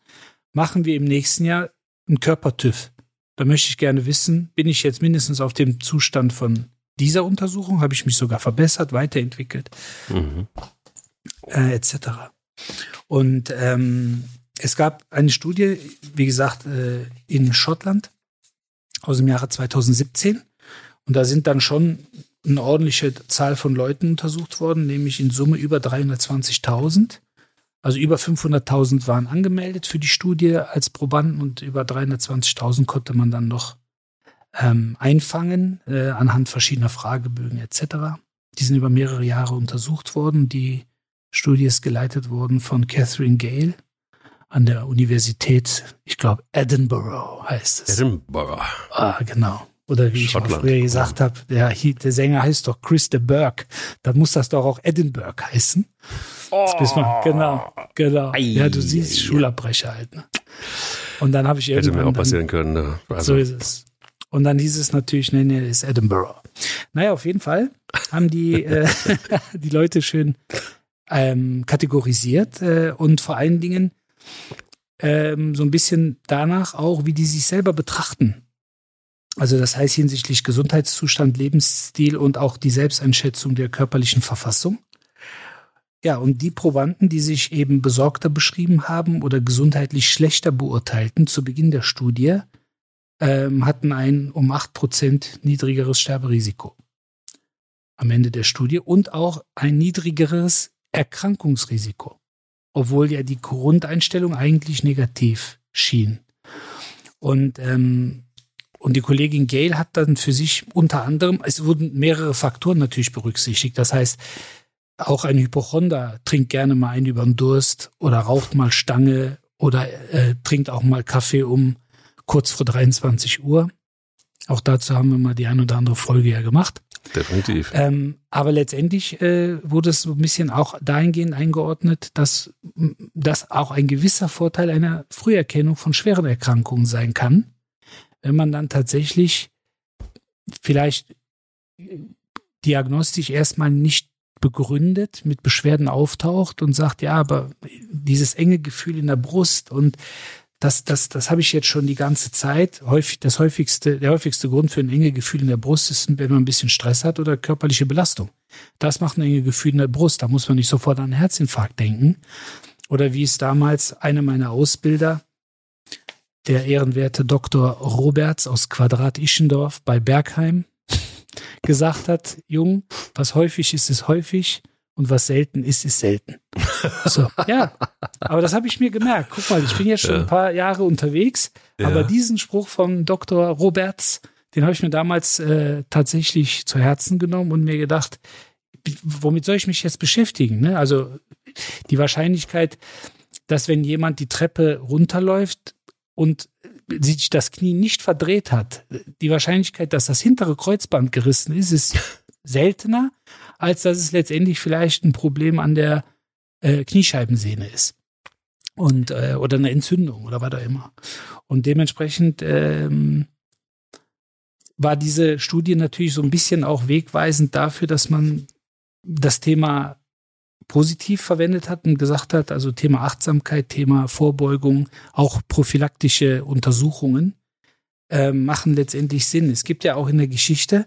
machen wir im nächsten Jahr einen Körpertüv. Da möchte ich gerne wissen, bin ich jetzt mindestens auf dem Zustand von dieser Untersuchung? Habe ich mich sogar verbessert, weiterentwickelt, mhm. äh, etc. Und ähm, es gab eine Studie, wie gesagt, äh, in Schottland aus dem Jahre 2017. Und da sind dann schon eine ordentliche Zahl von Leuten untersucht worden, nämlich in Summe über 320.000. Also über 500.000 waren angemeldet für die Studie als Probanden und über 320.000 konnte man dann noch ähm, einfangen äh, anhand verschiedener Fragebögen etc. Die sind über mehrere Jahre untersucht worden. Die Studie ist geleitet worden von Catherine Gale an der Universität, ich glaube Edinburgh heißt es. Edinburgh. Ah, genau. Oder wie Schottland. ich auch früher gesagt habe, der, der Sänger heißt doch Chris de Burke. Dann muss das doch auch Edinburgh heißen. Oh. Mal, genau, genau. Ei, ja, du siehst, ei, Schulabbrecher halt. Ne? Und dann habe ich irgendwann... Hätte mir auch passieren können. Ne? Also. So ist es. Und dann hieß es natürlich, nee, nee, ist Edinburgh. Naja, auf jeden Fall haben die, äh, die Leute schön ähm, kategorisiert äh, und vor allen Dingen ähm, so ein bisschen danach auch, wie die sich selber betrachten. Also das heißt hinsichtlich Gesundheitszustand, Lebensstil und auch die Selbsteinschätzung der körperlichen Verfassung. Ja, und die Probanden, die sich eben besorgter beschrieben haben oder gesundheitlich schlechter beurteilten zu Beginn der Studie, ähm, hatten ein um acht Prozent niedrigeres Sterberisiko am Ende der Studie und auch ein niedrigeres Erkrankungsrisiko, obwohl ja die Grundeinstellung eigentlich negativ schien. Und ähm, und die Kollegin Gail hat dann für sich unter anderem, es wurden mehrere Faktoren natürlich berücksichtigt. Das heißt, auch ein Hypochonder trinkt gerne mal einen über den Durst oder raucht mal Stange oder äh, trinkt auch mal Kaffee um kurz vor 23 Uhr. Auch dazu haben wir mal die ein oder andere Folge ja gemacht. Definitiv. Ähm, aber letztendlich äh, wurde es so ein bisschen auch dahingehend eingeordnet, dass das auch ein gewisser Vorteil einer Früherkennung von schweren Erkrankungen sein kann wenn man dann tatsächlich vielleicht diagnostisch erstmal nicht begründet, mit Beschwerden auftaucht und sagt, ja, aber dieses enge Gefühl in der Brust und das, das, das habe ich jetzt schon die ganze Zeit. Häufig, das häufigste, der häufigste Grund für ein enge Gefühl in der Brust ist, wenn man ein bisschen Stress hat oder körperliche Belastung. Das macht ein enge Gefühl in der Brust. Da muss man nicht sofort an einen Herzinfarkt denken. Oder wie es damals einer meiner Ausbilder der ehrenwerte Dr. Roberts aus Quadrat Ischendorf bei Bergheim gesagt hat, Jung, was häufig ist, ist häufig und was selten ist, ist selten. So, ja, aber das habe ich mir gemerkt. Guck mal, ich bin jetzt schon Ja. ein paar Jahre unterwegs, aber Ja. diesen Spruch von Dr. Roberts, den habe ich mir damals äh, tatsächlich zu Herzen genommen und mir gedacht, womit soll ich mich jetzt beschäftigen? Ne? Also die Wahrscheinlichkeit, dass wenn jemand die Treppe runterläuft und sich das Knie nicht verdreht hat, die Wahrscheinlichkeit, dass das hintere Kreuzband gerissen ist, ist seltener, als dass es letztendlich vielleicht ein Problem an der äh, Kniescheibensehne ist. Und, äh, oder eine Entzündung oder was auch immer. Und dementsprechend ähm, war diese Studie natürlich so ein bisschen auch wegweisend dafür, dass man das Thema positiv verwendet hat und gesagt hat, also Thema Achtsamkeit, Thema Vorbeugung, auch prophylaktische Untersuchungen äh, machen letztendlich Sinn. Es gibt ja auch in der Geschichte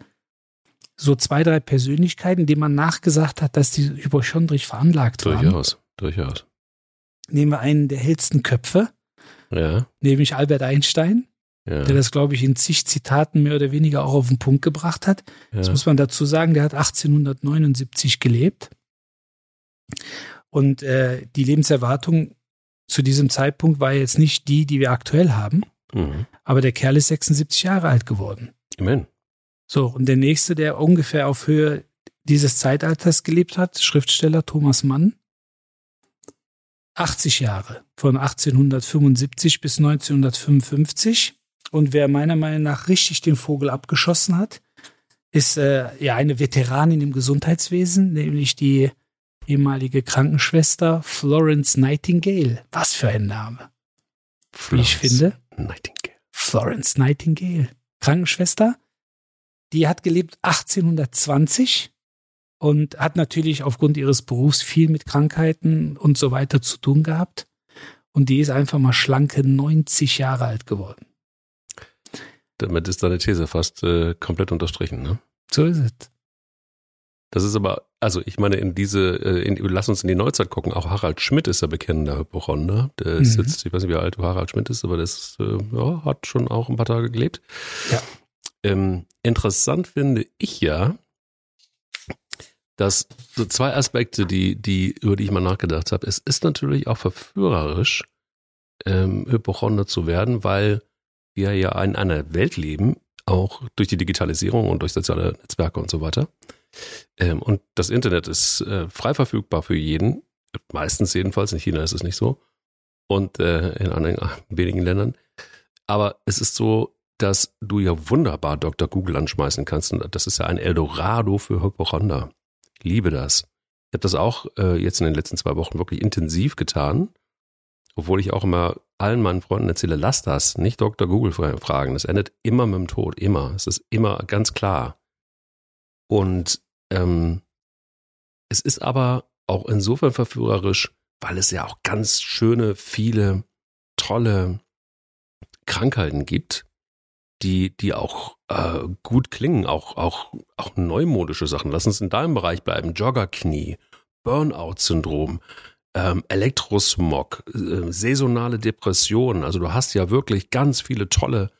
so zwei, drei Persönlichkeiten, denen man nachgesagt hat, dass die hypochondrisch veranlagt waren. Durchaus, durchaus. Nehmen wir einen der hellsten Köpfe, Ja, nämlich Albert Einstein, ja. der das, glaube ich, in zig Zitaten mehr oder weniger auch auf den Punkt gebracht hat. Das ja. muss man dazu sagen, der hat 1879 gelebt. Und äh, die Lebenserwartung zu diesem Zeitpunkt war jetzt nicht die, die wir aktuell haben, Mhm. aber der Kerl ist 76 Jahre alt geworden. Immerhin. So, und der nächste, der ungefähr auf Höhe dieses Zeitalters gelebt hat, Schriftsteller Thomas Mann, 80 Jahre, von 1875 bis 1955. Und wer meiner Meinung nach richtig den Vogel abgeschossen hat, ist äh, ja eine Veteranin im Gesundheitswesen, nämlich die ehemalige Krankenschwester Florence Nightingale. Was für ein Name, wie ich Florence finde. Nightingale. Florence Nightingale, Krankenschwester. Die hat gelebt 1820 und hat natürlich aufgrund ihres Berufs viel mit Krankheiten und so weiter zu tun gehabt. Und die ist einfach mal schlanke 90 Jahre alt geworden. Damit ist deine These fast äh, komplett unterstrichen, ne? So ist es. Das ist aber, also ich meine, in diese, äh, in, lass uns in die Neuzeit gucken. Auch Harald Schmidt ist ja bekennender Hypochonder. Der ist Mhm. jetzt, ich weiß nicht, wie alt Harald Schmidt ist, aber der ist, äh, ja, hat schon auch ein paar Tage gelebt. Ja. Ähm, interessant finde ich ja, dass so zwei Aspekte, die, die, über die ich mal nachgedacht habe. Es ist natürlich auch verführerisch, ähm, Hypochonder zu werden, weil wir ja in einer Welt leben, auch durch die Digitalisierung und durch soziale Netzwerke und so weiter. Ähm, und das Internet ist äh, frei verfügbar für jeden, meistens jedenfalls, in China ist es nicht so und äh, in anderen äh, wenigen Ländern. Aber es ist so, dass du ja wunderbar Dr. Google anschmeißen kannst und das ist ja ein Eldorado für Hypochonder. Liebe das. Ich habe das auch äh, jetzt in den letzten zwei Wochen wirklich intensiv getan, obwohl ich auch immer allen meinen Freunden erzähle, lass das, nicht Dr. Google fra- fragen. Das endet immer mit dem Tod, immer. Es ist immer ganz klar. Und ähm, es ist aber auch insofern verführerisch, weil es ja auch ganz schöne, viele tolle Krankheiten gibt, die, die auch äh, gut klingen, auch, auch, auch neumodische Sachen. Lass uns in deinem Bereich bleiben. Joggerknie, Burnout-Syndrom, ähm, Elektrosmog, äh, saisonale Depressionen. Also du hast ja wirklich ganz viele tolle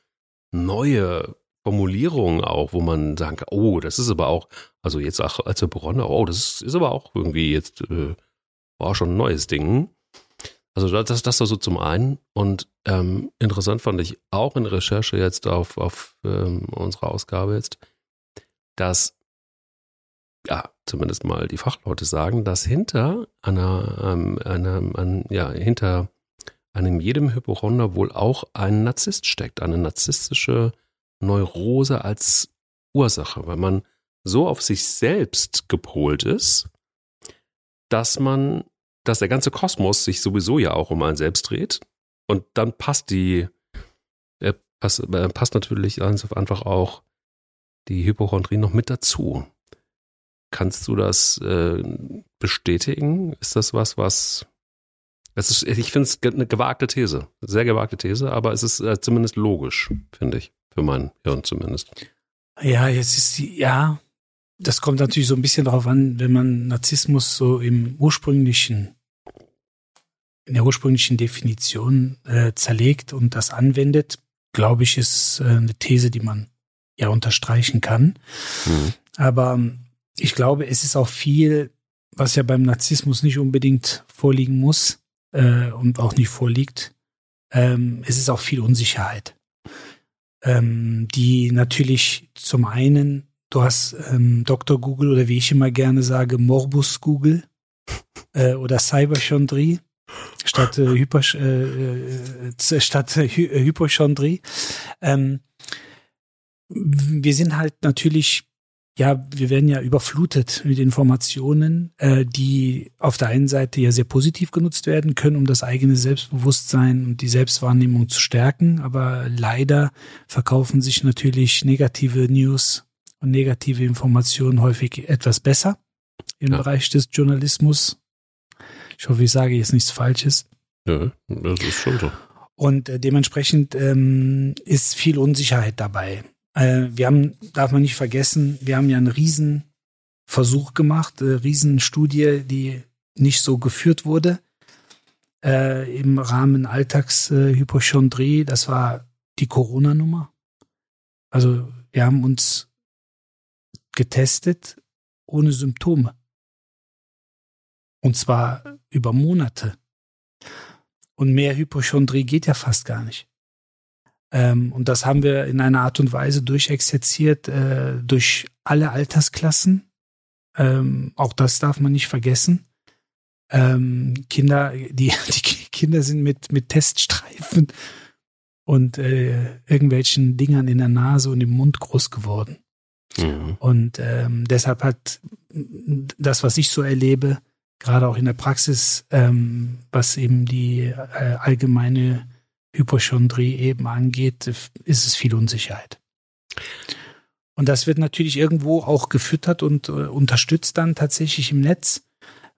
neue Formulierungen auch, wo man sagen kann, oh, das ist aber auch, also jetzt auch als Hypochonder, oh, das ist aber auch irgendwie jetzt, äh, war schon ein neues Ding. Also das, das so zum einen. Und ähm, interessant fand ich auch in Recherche jetzt auf, auf ähm, unserer Ausgabe jetzt, dass ja, zumindest mal die Fachleute sagen, dass hinter einer, ähm, einer an, ja, hinter einem jedem Hypochonder wohl auch ein Narzisst steckt, eine narzisstische Neurose als Ursache, weil man so auf sich selbst gepolt ist, dass man, dass der ganze Kosmos sich sowieso ja auch um einen selbst dreht und dann passt die, äh, passt, äh, passt natürlich einfach auch die Hypochondrie noch mit dazu. Kannst du das äh, bestätigen? Ist das was, was es ist, ich finde es eine gewagte These, sehr gewagte These, aber es ist äh, zumindest logisch, finde ich, für mein Hirn zumindest. Ja, jetzt ist die, ja, das kommt natürlich so ein bisschen darauf an, wenn man Narzissmus so im ursprünglichen, in der ursprünglichen Definition äh, zerlegt und das anwendet, glaube ich, ist äh, eine These, die man ja unterstreichen kann. Mhm. Aber ich glaube, es ist auch viel, was ja beim Narzissmus nicht unbedingt vorliegen muss äh, und auch nicht vorliegt. Ähm, es ist auch viel Unsicherheit, ähm, die natürlich zum einen, du hast ähm, Dr. Google oder wie ich immer gerne sage, Morbus Google äh, oder Cyberchondrie statt äh, Hyper, äh, äh, statt äh, Hypochondrie. Ähm, wir sind halt natürlich ja, wir werden ja überflutet mit Informationen, äh, die auf der einen Seite ja sehr positiv genutzt werden können, um das eigene Selbstbewusstsein und die Selbstwahrnehmung zu stärken. Aber leider verkaufen sich natürlich negative News und negative Informationen häufig etwas besser im ja. Bereich des Journalismus. Ich hoffe, ich sage jetzt nichts Falsches. Ja, das ist schon so. Und äh, dementsprechend ähm, ist viel Unsicherheit dabei. Äh, wir haben, darf man nicht vergessen, wir haben ja einen Riesenversuch gemacht, eine Riesenstudie, die nicht so geführt wurde, äh, im Rahmen Alltagshypochondrie. Äh, das war die Corona-Nummer. Also wir haben uns getestet ohne Symptome. Und zwar über Monate. Und mehr Hypochondrie geht ja fast gar nicht. Ähm, und das haben wir in einer Art und Weise durchexerziert äh, durch alle Altersklassen. Ähm, auch das darf man nicht vergessen. Ähm, Kinder, die, die Kinder sind mit, mit Teststreifen und äh, irgendwelchen Dingern in der Nase und im Mund groß geworden. Mhm. Und ähm, deshalb hat das, was ich so erlebe, gerade auch in der Praxis, ähm, was eben die äh, allgemeine Hypochondrie eben angeht, ist es viel Unsicherheit. Und das wird natürlich irgendwo auch gefüttert und äh, unterstützt dann tatsächlich im Netz,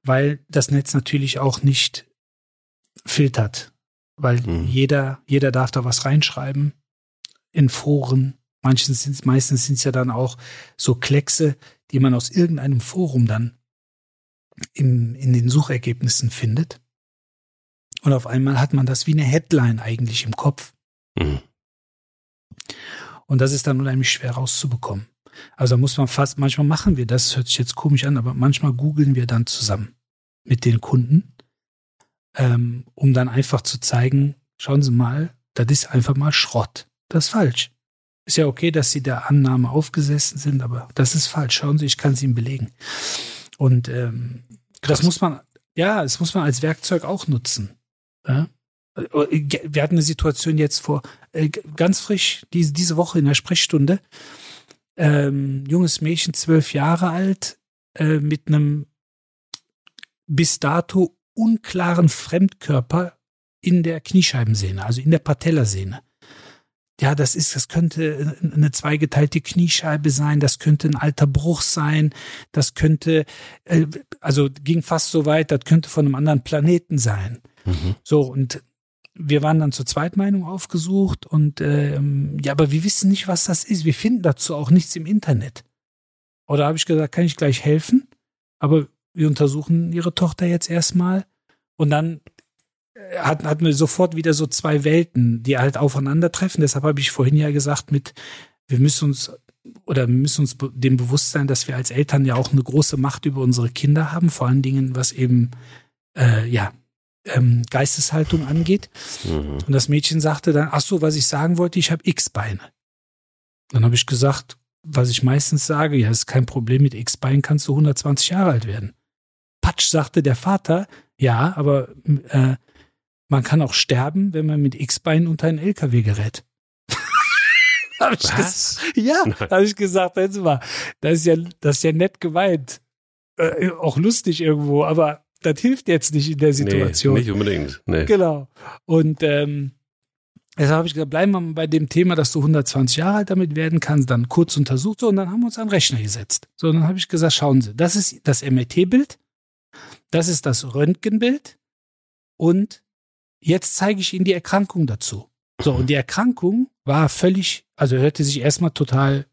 weil das Netz natürlich auch nicht filtert. Weil mhm. jeder, jeder darf da was reinschreiben in Foren. Manchen sind, meistens sind es ja dann auch so Kleckse, die man aus irgendeinem Forum dann im, in den Suchergebnissen findet. Und auf einmal hat man das wie eine Headline eigentlich im Kopf. Mhm. Und das ist dann unheimlich schwer rauszubekommen. Also da muss man fast, manchmal machen wir das, hört sich jetzt komisch an, aber manchmal googeln wir dann zusammen mit den Kunden, ähm, um dann einfach zu zeigen, schauen Sie mal, das ist einfach mal Schrott. Das ist falsch. Ist ja okay, dass Sie der Annahme aufgesessen sind, aber das ist falsch. Schauen Sie, ich kann es Ihnen belegen. Und ähm, das muss man, ja, das muss man als Werkzeug auch nutzen. Ja? Wir hatten eine Situation jetzt vor, äh, ganz frisch, diese, Woche in der Sprechstunde. Ähm, junges Mädchen, zwölf Jahre alt, äh, mit einem bis dato unklaren Fremdkörper in der Kniescheibensehne, also in der Patellasehne. Ja, das ist, das könnte eine zweigeteilte Kniescheibe sein, das könnte ein alter Bruch sein, das könnte, äh, also ging fast so weit, das könnte von einem anderen Planeten sein. Mhm. So, und wir waren dann zur Zweitmeinung aufgesucht und ähm, ja, aber wir wissen nicht, was das ist. Wir finden dazu auch nichts im Internet. Oder habe ich gesagt, kann ich gleich helfen? Aber wir untersuchen ihre Tochter jetzt erstmal und dann äh, hatten, hatten wir sofort wieder so zwei Welten, die halt aufeinandertreffen. Deshalb habe ich vorhin ja gesagt, mit wir müssen uns oder wir müssen uns dem bewusst sein, dass wir als Eltern ja auch eine große Macht über unsere Kinder haben, vor allen Dingen was eben äh, ja ähm, Geisteshaltung angeht. Mhm. Und das Mädchen sagte dann, ach so, was ich sagen wollte, ich habe X-Beine. Dann habe ich gesagt, was ich meistens sage, ja, ist kein Problem, mit X-Beinen kannst du 120 Jahre alt werden. Patsch, sagte der Vater, ja, aber äh, man kann auch sterben, wenn man mit X-Beinen unter einen LKW gerät. hab ich Was? Ja, habe ich gesagt, jetzt mal, das ist ja, das ist ja nett gemeint. Äh, auch lustig irgendwo, aber das hilft jetzt nicht in der Situation. Nee, nicht unbedingt. Nee. Genau. Und ähm, deshalb habe ich gesagt, bleiben wir mal bei dem Thema, dass du 120 Jahre alt damit werden kannst, dann kurz untersucht so und dann haben wir uns an den Rechner gesetzt. So, und dann habe ich gesagt, schauen Sie, das ist das MRT-Bild, das ist das Röntgenbild und jetzt zeige ich Ihnen die Erkrankung dazu. So, und die Erkrankung war völlig, also hörte sich erstmal total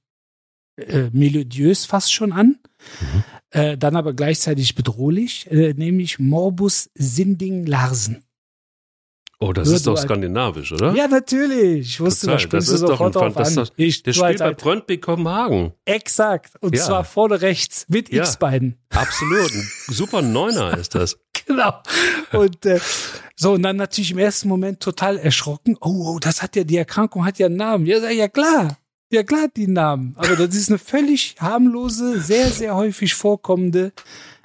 äh, melodiös fast schon an. Mhm. Äh, dann aber gleichzeitig bedrohlich, äh, nämlich Morbus Sinding Larsen. Oh, das Nur ist doch als- skandinavisch, oder? Ja, natürlich. Ich wusste, da Total. springst das ist doch ein sofort drauf Fan- das ist an. doch, Ich, Der spielt bei alt- Brøndby Kopenhagen. Exakt. Und Ja. zwar vorne rechts mit Ja. X-Beinen. Absolut. Ein super Neuner ist das. Genau. Und äh, so, und dann natürlich im ersten Moment total erschrocken. Oh, oh, das hat ja, die Erkrankung hat ja einen Namen. Ja, ja klar. Ja klar, die Namen. Aber das ist eine völlig harmlose, sehr, sehr häufig vorkommende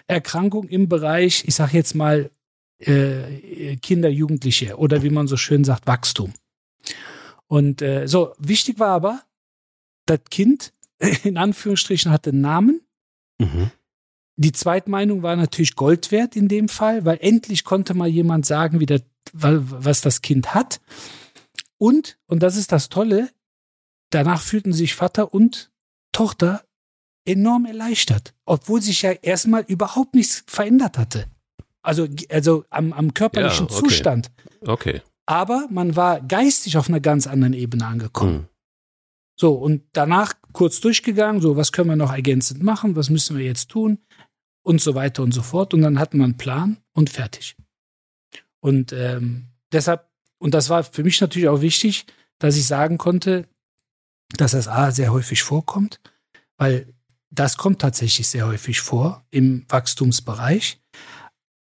Erkrankung im Bereich, ich sag jetzt mal, äh, Kinder, Jugendliche oder wie man so schön sagt, Wachstum. Und äh, so, wichtig war aber, das Kind, in Anführungsstrichen, hatte einen Namen. Mhm. Die Zweitmeinung war natürlich Gold wert in dem Fall, weil endlich konnte mal jemand sagen, wie das, wa- was das Kind hat. Und, und das ist das Tolle, danach fühlten sich Vater und Tochter enorm erleichtert, obwohl sich ja erstmal überhaupt nichts verändert hatte. Also, also am, am körperlichen Ja, okay. Zustand. Okay. Aber man war geistig auf einer ganz anderen Ebene angekommen. Hm. So, und danach kurz durchgegangen, so, was können wir noch ergänzend machen, was müssen wir jetzt tun und so weiter und so fort. Und dann hatten wir einen Plan und fertig. Und ähm, deshalb, und das war für mich natürlich auch wichtig, dass ich sagen konnte, dass das A sehr häufig vorkommt, weil das kommt tatsächlich sehr häufig vor im Wachstumsbereich.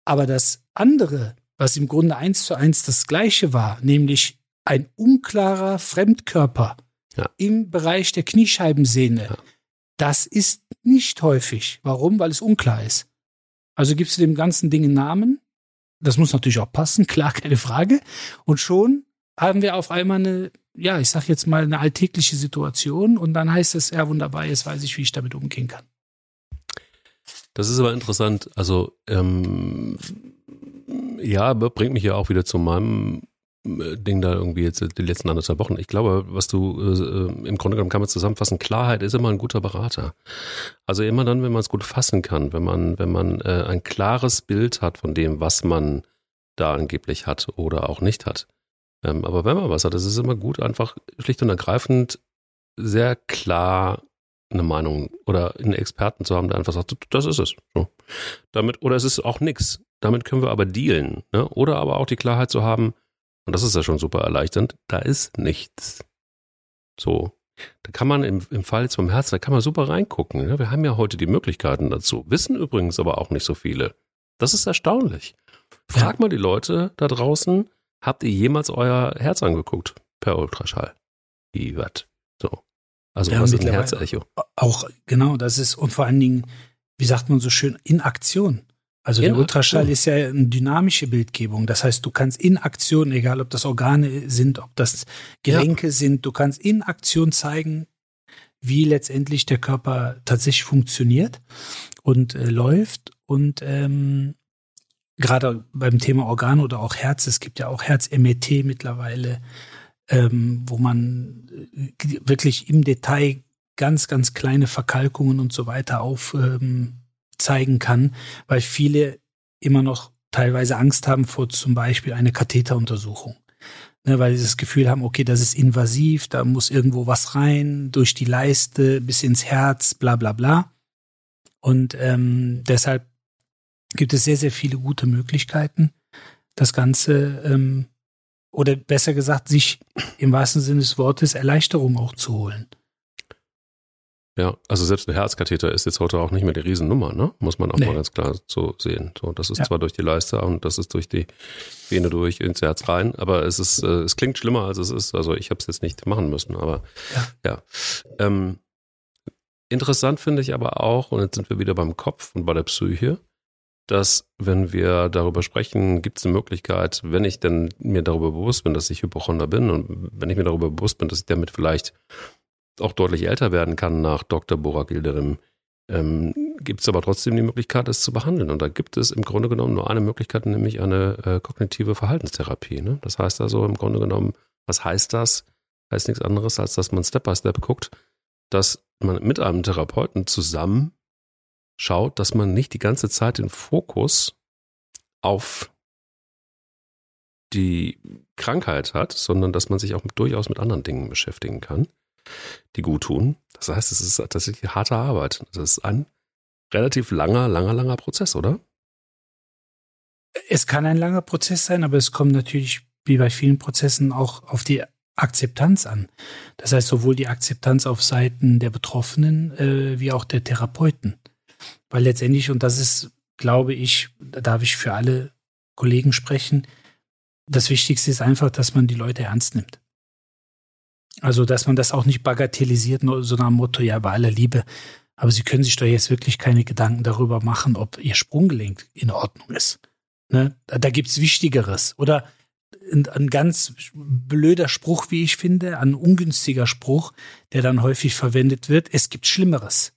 Aber das andere, was im Grunde eins zu eins das gleiche war, nämlich ein unklarer Fremdkörper Ja. im Bereich der Kniescheibensehne, Ja. das ist nicht häufig. Warum? Weil es unklar ist. Also gibst du dem ganzen Ding einen Namen. Das muss natürlich auch passen, klar, keine Frage. Und schon haben wir auf einmal eine, ja, ich sag jetzt mal, eine alltägliche Situation und dann heißt es, ja, wunderbar, jetzt weiß ich, wie ich damit umgehen kann. Das ist aber interessant. Also, ähm, ja, bringt mich ja auch wieder zu meinem äh, Ding da irgendwie jetzt die letzten anderthalb Wochen. Ich glaube, was du äh, im Grunde genommen kann man zusammenfassen, Klarheit ist immer ein guter Berater. Also immer dann, wenn man es gut fassen kann, wenn man, wenn man äh, ein klares Bild hat von dem, was man da angeblich hat oder auch nicht hat. Ähm, aber wenn man was hat, ist es immer gut, einfach schlicht und ergreifend sehr klar eine Meinung oder einen Experten zu haben, der einfach sagt, das ist es. So. Damit, oder es ist auch nichts. Damit können wir aber dealen. Ne? Oder aber auch die Klarheit zu haben, und das ist ja schon super erleichternd, da ist nichts. So. Da kann man im, im Fall jetzt vom Herzen, da kann man super reingucken. Ne? Wir haben ja heute die Möglichkeiten dazu. Wissen übrigens aber auch nicht so viele. Das ist erstaunlich. Frag mal die Leute da draußen, habt ihr jemals euer Herz angeguckt per Ultraschall? Wie was? So. Also Ja, was ist ein Herzecho? Auch, genau, das ist, und vor allen Dingen, wie sagt man so schön, in Aktion. Also In der Ultraschall Aktion. ist ja eine dynamische Bildgebung. Das heißt, du kannst in Aktion, egal ob das Organe sind, ob das Gelenke sind, du kannst in Aktion zeigen, wie letztendlich der Körper tatsächlich funktioniert und äh, läuft. Und ähm, gerade beim Thema Organe oder auch Herz, es gibt ja auch Herz-MRT mittlerweile, ähm, wo man äh, wirklich im Detail ganz, ganz kleine Verkalkungen und so weiter aufzeigen ähm, kann, weil viele immer noch teilweise Angst haben vor zum Beispiel eine Katheteruntersuchung. Ne, weil sie das Gefühl haben, okay, das ist invasiv, da muss irgendwo was rein, durch die Leiste bis ins Herz, bla bla bla. Und ähm, deshalb gibt es sehr, sehr viele gute Möglichkeiten, das Ganze, ähm, oder besser gesagt, sich im wahrsten Sinne des Wortes Erleichterung auch zu holen. Ja, also selbst ein Herzkatheter ist jetzt heute auch nicht mehr die Riesennummer, ne? Muss man auch Nee. mal ganz klar so sehen. So, das ist Ja. zwar durch die Leiste und das ist durch die Vene durch ins Herz rein, aber es ist, äh, es klingt schlimmer als es ist. Also ich habe es jetzt nicht machen müssen, aber Ja. ja. Ähm, interessant finde ich aber auch, und jetzt sind wir wieder beim Kopf und bei der Psyche, dass wenn wir darüber sprechen, gibt es eine Möglichkeit, wenn ich denn mir darüber bewusst bin, dass ich Hypochonder bin und wenn ich mir darüber bewusst bin, dass ich damit vielleicht auch deutlich älter werden kann nach Dr. Borak Ilderim, ähm, gibt es aber trotzdem die Möglichkeit, es zu behandeln. Und da gibt es im Grunde genommen nur eine Möglichkeit, nämlich eine äh, kognitive Verhaltenstherapie. Ne? Das heißt also im Grunde genommen, was heißt das? Heißt nichts anderes, als dass man Step by Step guckt, dass man mit einem Therapeuten zusammen schaut, dass man nicht die ganze Zeit den Fokus auf die Krankheit hat, sondern dass man sich auch durchaus mit anderen Dingen beschäftigen kann, die gut tun. Das heißt, es ist tatsächlich harte Arbeit. Das ist ein relativ langer, langer, langer Prozess, oder? Es kann ein langer Prozess sein, aber es kommt natürlich wie bei vielen Prozessen auch auf die Akzeptanz an. Das heißt sowohl die Akzeptanz auf Seiten der Betroffenen äh, wie auch der Therapeuten. Weil letztendlich, und das ist, glaube ich, da darf ich für alle Kollegen sprechen, das Wichtigste ist einfach, dass man die Leute ernst nimmt. Also, dass man das auch nicht bagatellisiert, so nach dem Motto, ja, bei aller Liebe. Aber Sie können sich doch jetzt wirklich keine Gedanken darüber machen, ob Ihr Sprunggelenk in Ordnung ist. Ne? Da, da gibt's Wichtigeres. Oder ein, ein ganz blöder Spruch, wie ich finde, ein ungünstiger Spruch, der dann häufig verwendet wird. Es gibt Schlimmeres.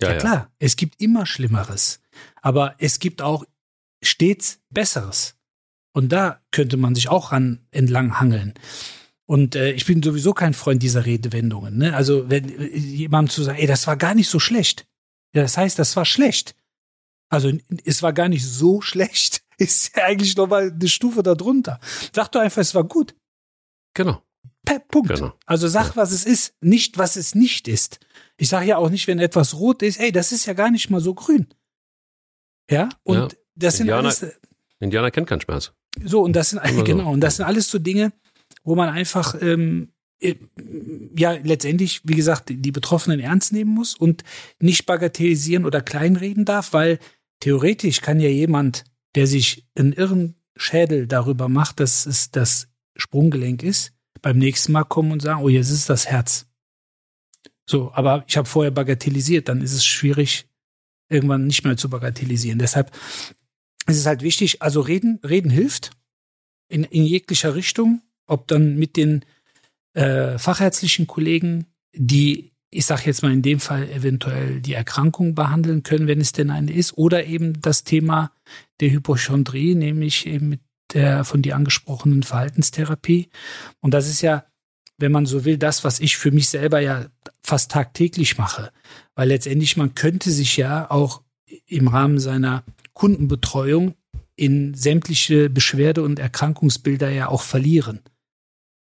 Ja, ja klar, ja. es gibt immer Schlimmeres. Aber es gibt auch stets Besseres. Und da könnte man sich auch ran entlang hangeln. Und äh, ich bin sowieso kein Freund dieser Redewendungen. Ne? Also wenn äh, jemandem zu sagen, ey, das war gar nicht so schlecht. Ja, das heißt, das war schlecht. Also es war gar nicht so schlecht. Ist ja eigentlich noch mal eine Stufe darunter. Sag doch einfach, es war gut. Genau. Punkt. Genau. Also sag, was es ist, nicht, was es nicht ist. Ich sage ja auch nicht, wenn etwas rot ist, ey, das ist ja gar nicht mal so grün. Ja, und ja. das sind Indianer, alles. Indianer kennt keinen Schmerz. So, und das sind, genau, so. und das sind alles so Dinge, wo man einfach, ähm, äh, ja, letztendlich, wie gesagt, die Betroffenen ernst nehmen muss und nicht bagatellisieren oder kleinreden darf, weil theoretisch kann ja jemand, der sich einen irren Schädel darüber macht, dass es das Sprunggelenk ist, beim nächsten Mal kommen und sagen, oh, jetzt ist das Herz. So, aber ich habe vorher bagatellisiert, dann ist es schwierig, irgendwann nicht mehr zu bagatellisieren. Deshalb ist es halt wichtig, also reden, reden hilft in, in jeglicher Richtung, ob dann mit den äh, fachärztlichen Kollegen, die, ich sage jetzt mal in dem Fall eventuell die Erkrankung behandeln können, wenn es denn eine ist, oder eben das Thema der Hypochondrie, nämlich eben mit der von dir angesprochenen Verhaltenstherapie. Und das ist ja, wenn man so will, das, was ich für mich selber ja fast tagtäglich mache. Weil letztendlich man könnte sich ja auch im Rahmen seiner Kundenbetreuung in sämtliche Beschwerde- und Erkrankungsbilder ja auch verlieren.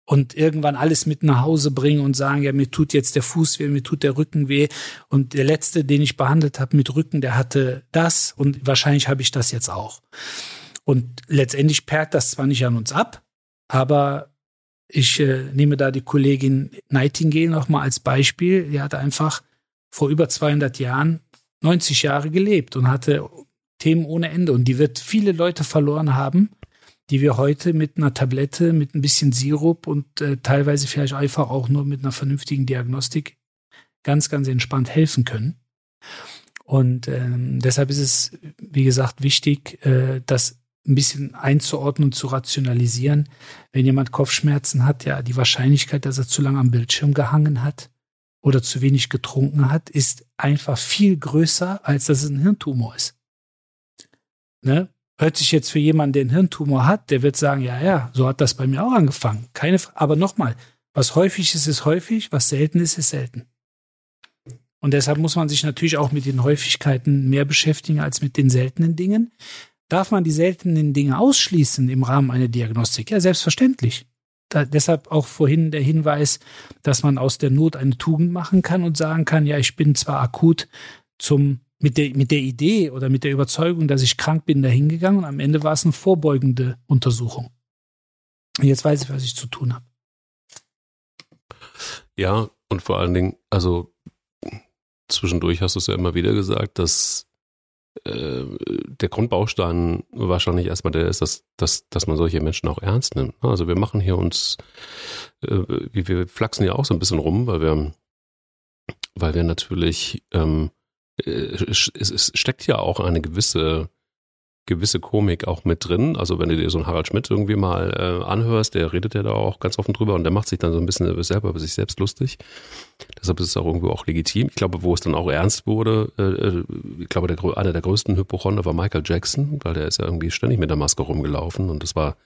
Und irgendwann alles mit nach Hause bringen und sagen, ja, mir tut jetzt der Fuß weh, mir tut der Rücken weh. Und der letzte, den ich behandelt habe mit Rücken, der hatte das und wahrscheinlich habe ich das jetzt auch. Und letztendlich perlt das zwar nicht an uns ab, aber ich äh, nehme da die Kollegin Nightingale nochmal als Beispiel. Die hatte einfach vor über 200 Jahren 90 Jahre gelebt und hatte Themen ohne Ende. Und die wird viele Leute verloren haben, die wir heute mit einer Tablette, mit ein bisschen Sirup und äh, teilweise vielleicht einfach auch nur mit einer vernünftigen Diagnostik ganz, ganz entspannt helfen können. Und ähm, deshalb ist es, wie gesagt, wichtig, äh, das ein bisschen einzuordnen und zu rationalisieren. Wenn jemand Kopfschmerzen hat, ja, die Wahrscheinlichkeit, dass er zu lange am Bildschirm gehangen hat oder zu wenig getrunken hat, ist einfach viel größer, als dass es ein Hirntumor ist. Ne? Hört sich jetzt für jemanden, der einen Hirntumor hat, der wird sagen, ja, ja, so hat das bei mir auch angefangen. Keine, aber nochmal, was häufig ist, ist häufig, was selten ist, ist selten. Und deshalb muss man sich natürlich auch mit den Häufigkeiten mehr beschäftigen als mit den seltenen Dingen. Darf man die seltenen Dinge ausschließen im Rahmen einer Diagnostik? Ja, selbstverständlich. Da, deshalb auch vorhin der Hinweis, dass man aus der Not eine Tugend machen kann und sagen kann, ja, ich bin zwar akut zum mit der, mit der Idee oder mit der Überzeugung, dass ich krank bin, dahingegangen und am Ende war es eine vorbeugende Untersuchung. Und jetzt weiß ich, was ich zu tun habe. Ja, und vor allen Dingen, also zwischendurch hast du es ja immer wieder gesagt, dass äh, der Grundbaustein wahrscheinlich erstmal der ist, dass, dass, dass man solche Menschen auch ernst nimmt. Also wir machen hier uns, äh, wir flachsen ja auch so ein bisschen rum, weil wir, weil wir natürlich, ähm, äh, es, es steckt ja auch eine gewisse gewisse Komik auch mit drin. Also wenn du dir so einen Harald Schmidt irgendwie mal äh, anhörst, der redet ja da auch ganz offen drüber und der macht sich dann so ein bisschen selber über sich selbst lustig. Deshalb ist es auch irgendwo auch legitim. Ich glaube, wo es dann auch ernst wurde, äh, äh ich glaube, der, einer der größten Hypochonder war Michael Jackson, weil der ist ja irgendwie ständig mit der Maske rumgelaufen und das war,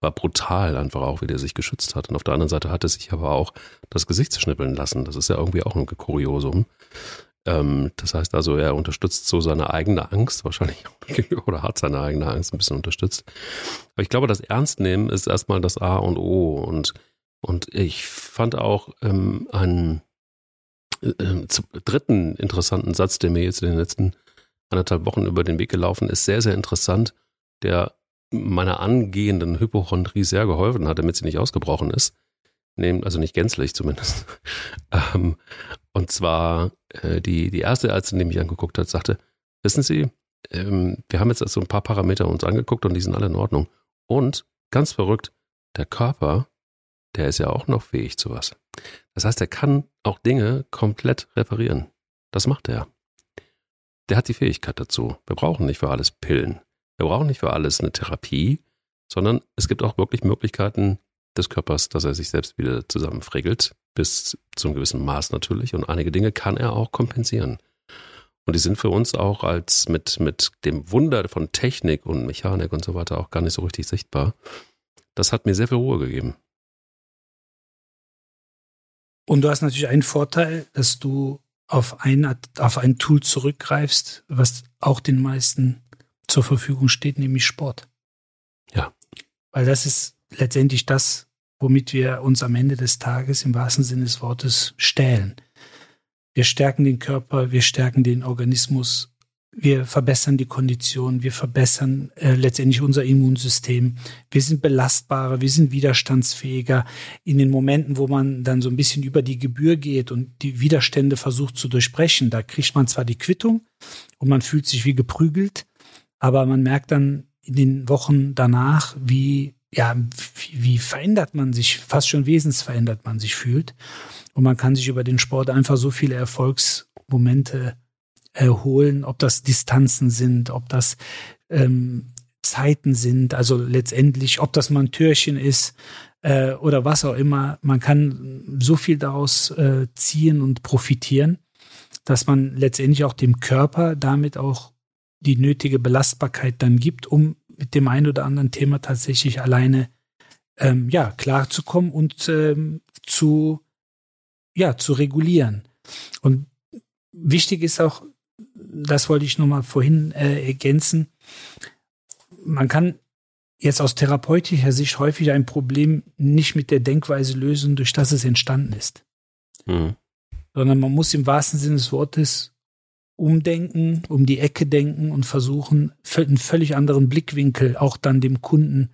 war brutal einfach auch, wie der sich geschützt hat. Und auf der anderen Seite hat er sich aber auch das Gesicht zerschnippeln lassen. Das ist ja irgendwie auch ein Kuriosum. Ähm, das heißt also, er unterstützt so seine eigene Angst wahrscheinlich oder hat seine eigene Angst ein bisschen unterstützt. Aber ich glaube, das Ernstnehmen ist erstmal das A und O und und ich fand auch ähm, einen äh, dritten interessanten Satz, der mir jetzt in den letzten anderthalb Wochen über den Weg gelaufen ist, sehr, sehr interessant, der meiner angehenden Hypochondrie sehr geholfen hat, damit sie nicht ausgebrochen ist. Also nicht gänzlich zumindest. Ähm, und zwar äh, die, die erste Ärztin, die mich angeguckt hat, sagte, wissen Sie, ähm, wir haben jetzt also ein paar Parameter uns angeguckt und die sind alle in Ordnung. Und ganz verrückt, der Körper, der ist ja auch noch fähig zu was. Das heißt, er kann auch Dinge komplett reparieren. Das macht er. Der hat die Fähigkeit dazu. Wir brauchen nicht für alles Pillen. Wir brauchen nicht für alles eine Therapie, sondern es gibt auch wirklich Möglichkeiten des Körpers, dass er sich selbst wieder zusammenfrickelt, bis zu einem gewissen Maß natürlich. Und einige Dinge kann er auch kompensieren. Und die sind für uns auch als mit, mit dem Wunder von Technik und Mechanik und so weiter auch gar nicht so richtig sichtbar. Das hat mir sehr viel Ruhe gegeben. Und du hast natürlich einen Vorteil, dass du auf ein, auf ein Tool zurückgreifst, was auch den meisten zur Verfügung steht, nämlich Sport. Ja. Weil das ist letztendlich das, womit wir uns am Ende des Tages im wahrsten Sinne des Wortes stählen. Wir stärken den Körper, wir stärken den Organismus, wir verbessern die Kondition, wir verbessern äh, letztendlich unser Immunsystem. Wir sind belastbarer, wir sind widerstandsfähiger. In den Momenten, wo man dann so ein bisschen über die Gebühr geht und die Widerstände versucht zu durchbrechen, da kriegt man zwar die Quittung und man fühlt sich wie geprügelt, aber man merkt dann in den Wochen danach, wie ja, wie, wie verändert man sich, fast schon wesensverändert man sich fühlt. Und man kann sich über den Sport einfach so viele Erfolgsmomente erholen, ob das Distanzen sind, ob das ähm, Zeiten sind, also letztendlich, ob das mal ein Türchen ist äh, oder was auch immer. Man kann so viel daraus äh, ziehen und profitieren, dass man letztendlich auch dem Körper damit auch die nötige Belastbarkeit dann gibt, um mit dem einen oder anderen Thema tatsächlich alleine ähm, ja klarzukommen und ähm, zu ja zu regulieren. Und wichtig ist auch das wollte ich nochmal vorhin äh, ergänzen. Man kann jetzt aus therapeutischer Sicht häufig ein Problem nicht mit der Denkweise lösen, durch das es entstanden ist. Mhm. Sondern man muss im wahrsten Sinne des Wortes umdenken, um die Ecke denken und versuchen, einen völlig anderen Blickwinkel auch dann dem Kunden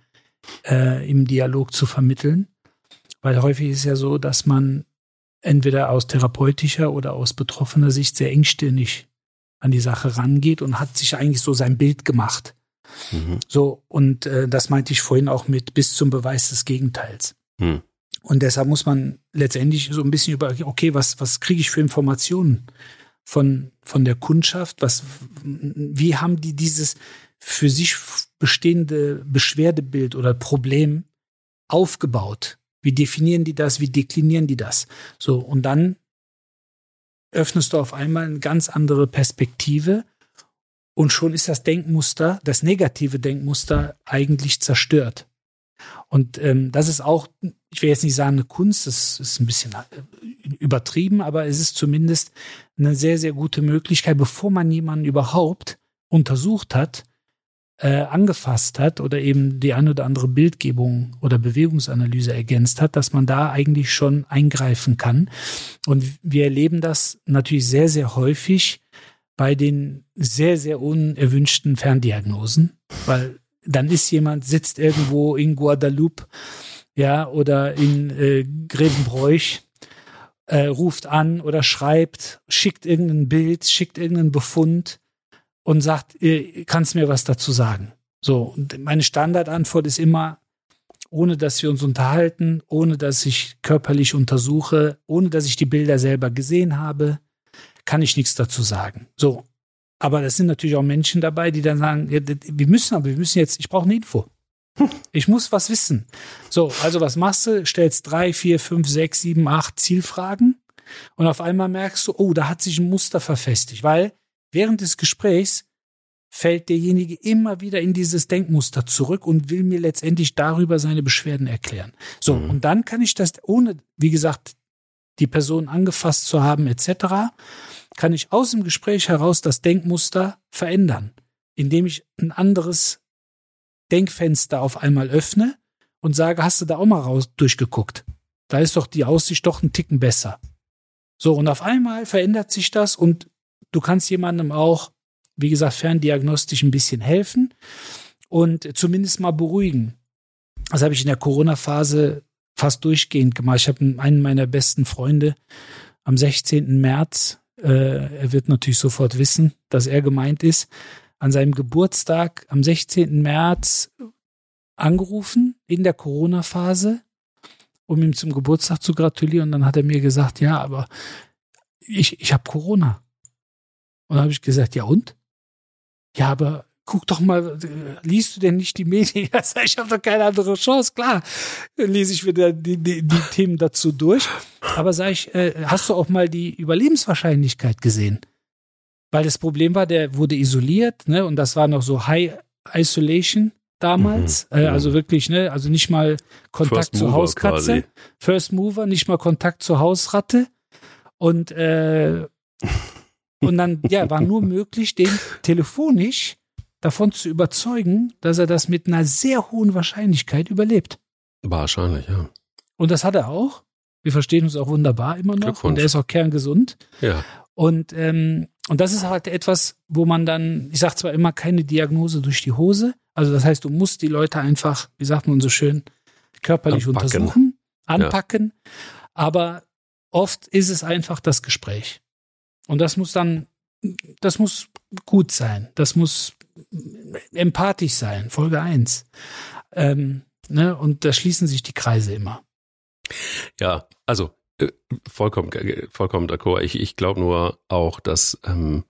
äh, im Dialog zu vermitteln. Weil häufig ist es ja so, dass man entweder aus therapeutischer oder aus betroffener Sicht sehr engstirnig an die Sache rangeht und hat sich eigentlich so sein Bild gemacht. Mhm. So, und äh, das meinte ich vorhin auch mit bis zum Beweis des Gegenteils. Mhm. Und deshalb muss man letztendlich so ein bisschen über, okay, was, was kriege ich für Informationen von, von der Kundschaft? Was, wie haben die dieses für sich bestehende Beschwerdebild oder Problem aufgebaut? Wie definieren die das? Wie deklinieren die das? So, und dann öffnest du auf einmal eine ganz andere Perspektive und schon ist das Denkmuster, das negative Denkmuster eigentlich zerstört. Und ähm, das ist auch, ich will jetzt nicht sagen eine Kunst, das ist ein bisschen äh, übertrieben, aber es ist zumindest eine sehr, sehr gute Möglichkeit, bevor man jemanden überhaupt untersucht hat, äh, angefasst hat oder eben die ein oder andere Bildgebung oder Bewegungsanalyse ergänzt hat, dass man da eigentlich schon eingreifen kann. Und wir erleben das natürlich sehr, sehr häufig bei den sehr, sehr unerwünschten Ferndiagnosen, weil dann ist jemand, sitzt irgendwo in Guadeloupe, ja, oder in äh, Grevenbroich, äh, ruft an oder schreibt, schickt irgendein Bild, schickt irgendeinen Befund und sagt, kannst du mir was dazu sagen? So, und meine Standardantwort ist immer, ohne dass wir uns unterhalten, ohne dass ich körperlich untersuche, ohne dass ich die Bilder selber gesehen habe, kann ich nichts dazu sagen. So. Aber das sind natürlich auch Menschen dabei, die dann sagen, ja, wir müssen aber, wir müssen jetzt, ich brauche eine Info. Ich muss was wissen. So, also was machst du? Stellst drei, vier, fünf, sechs, sieben, acht Zielfragen und auf einmal merkst du, oh, da hat sich ein Muster verfestigt, weil Während des Gesprächs fällt derjenige immer wieder in dieses Denkmuster zurück und will mir letztendlich darüber seine Beschwerden erklären. So, mhm. und dann kann ich das, ohne, wie gesagt, die Person angefasst zu haben, etc., kann ich aus dem Gespräch heraus das Denkmuster verändern, indem ich ein anderes Denkfenster auf einmal öffne und sage, hast du da auch mal raus durchgeguckt? Da ist doch die Aussicht doch ein Ticken besser. So, und auf einmal verändert sich das und Du kannst jemandem auch, wie gesagt, ferndiagnostisch ein bisschen helfen und zumindest mal beruhigen. Das habe ich in der Corona-Phase fast durchgehend gemacht. Ich habe einen meiner besten Freunde am 16. März, äh, er wird natürlich sofort wissen, dass er gemeint ist, an seinem Geburtstag am 16. März angerufen in der Corona-Phase, um ihm zum Geburtstag zu gratulieren. Und dann hat er mir gesagt, ja, aber ich, ich habe Corona. Und dann habe ich gesagt, ja und? Ja, aber guck doch mal, liest du denn nicht die Medien? ich habe doch keine andere Chance. Klar, lese ich wieder die, die, die Themen dazu durch. Aber sag ich, äh, hast du auch mal die Überlebenswahrscheinlichkeit gesehen? Weil das Problem war, der wurde isoliert, ne? Und das war noch so High Isolation damals. Mhm. Äh, also wirklich, ne? Also nicht mal Kontakt First zur Mover Hauskatze. Quasi. First Mover, nicht mal Kontakt zur Hausratte. Und äh, und dann, ja, war nur möglich, den telefonisch davon zu überzeugen, dass er das mit einer sehr hohen Wahrscheinlichkeit überlebt. Wahrscheinlich, ja. Und das hat er auch. Wir verstehen uns auch wunderbar immer noch. Und er ist auch kerngesund. Ja. Und, ähm, und das ist halt etwas, wo man dann, ich sage zwar immer keine Diagnose durch die Hose, also das heißt, du musst die Leute einfach, wie sagt man so schön, körperlich anpacken. untersuchen, anpacken, ja. aber oft ist es einfach das Gespräch. Und das muss dann, das muss gut sein, das muss empathisch sein, Folge 1. Ähm, ne? Und da schließen sich die Kreise immer. Ja, also äh, vollkommen, vollkommen d'accord. Ich, ich glaube nur auch, dass ähm,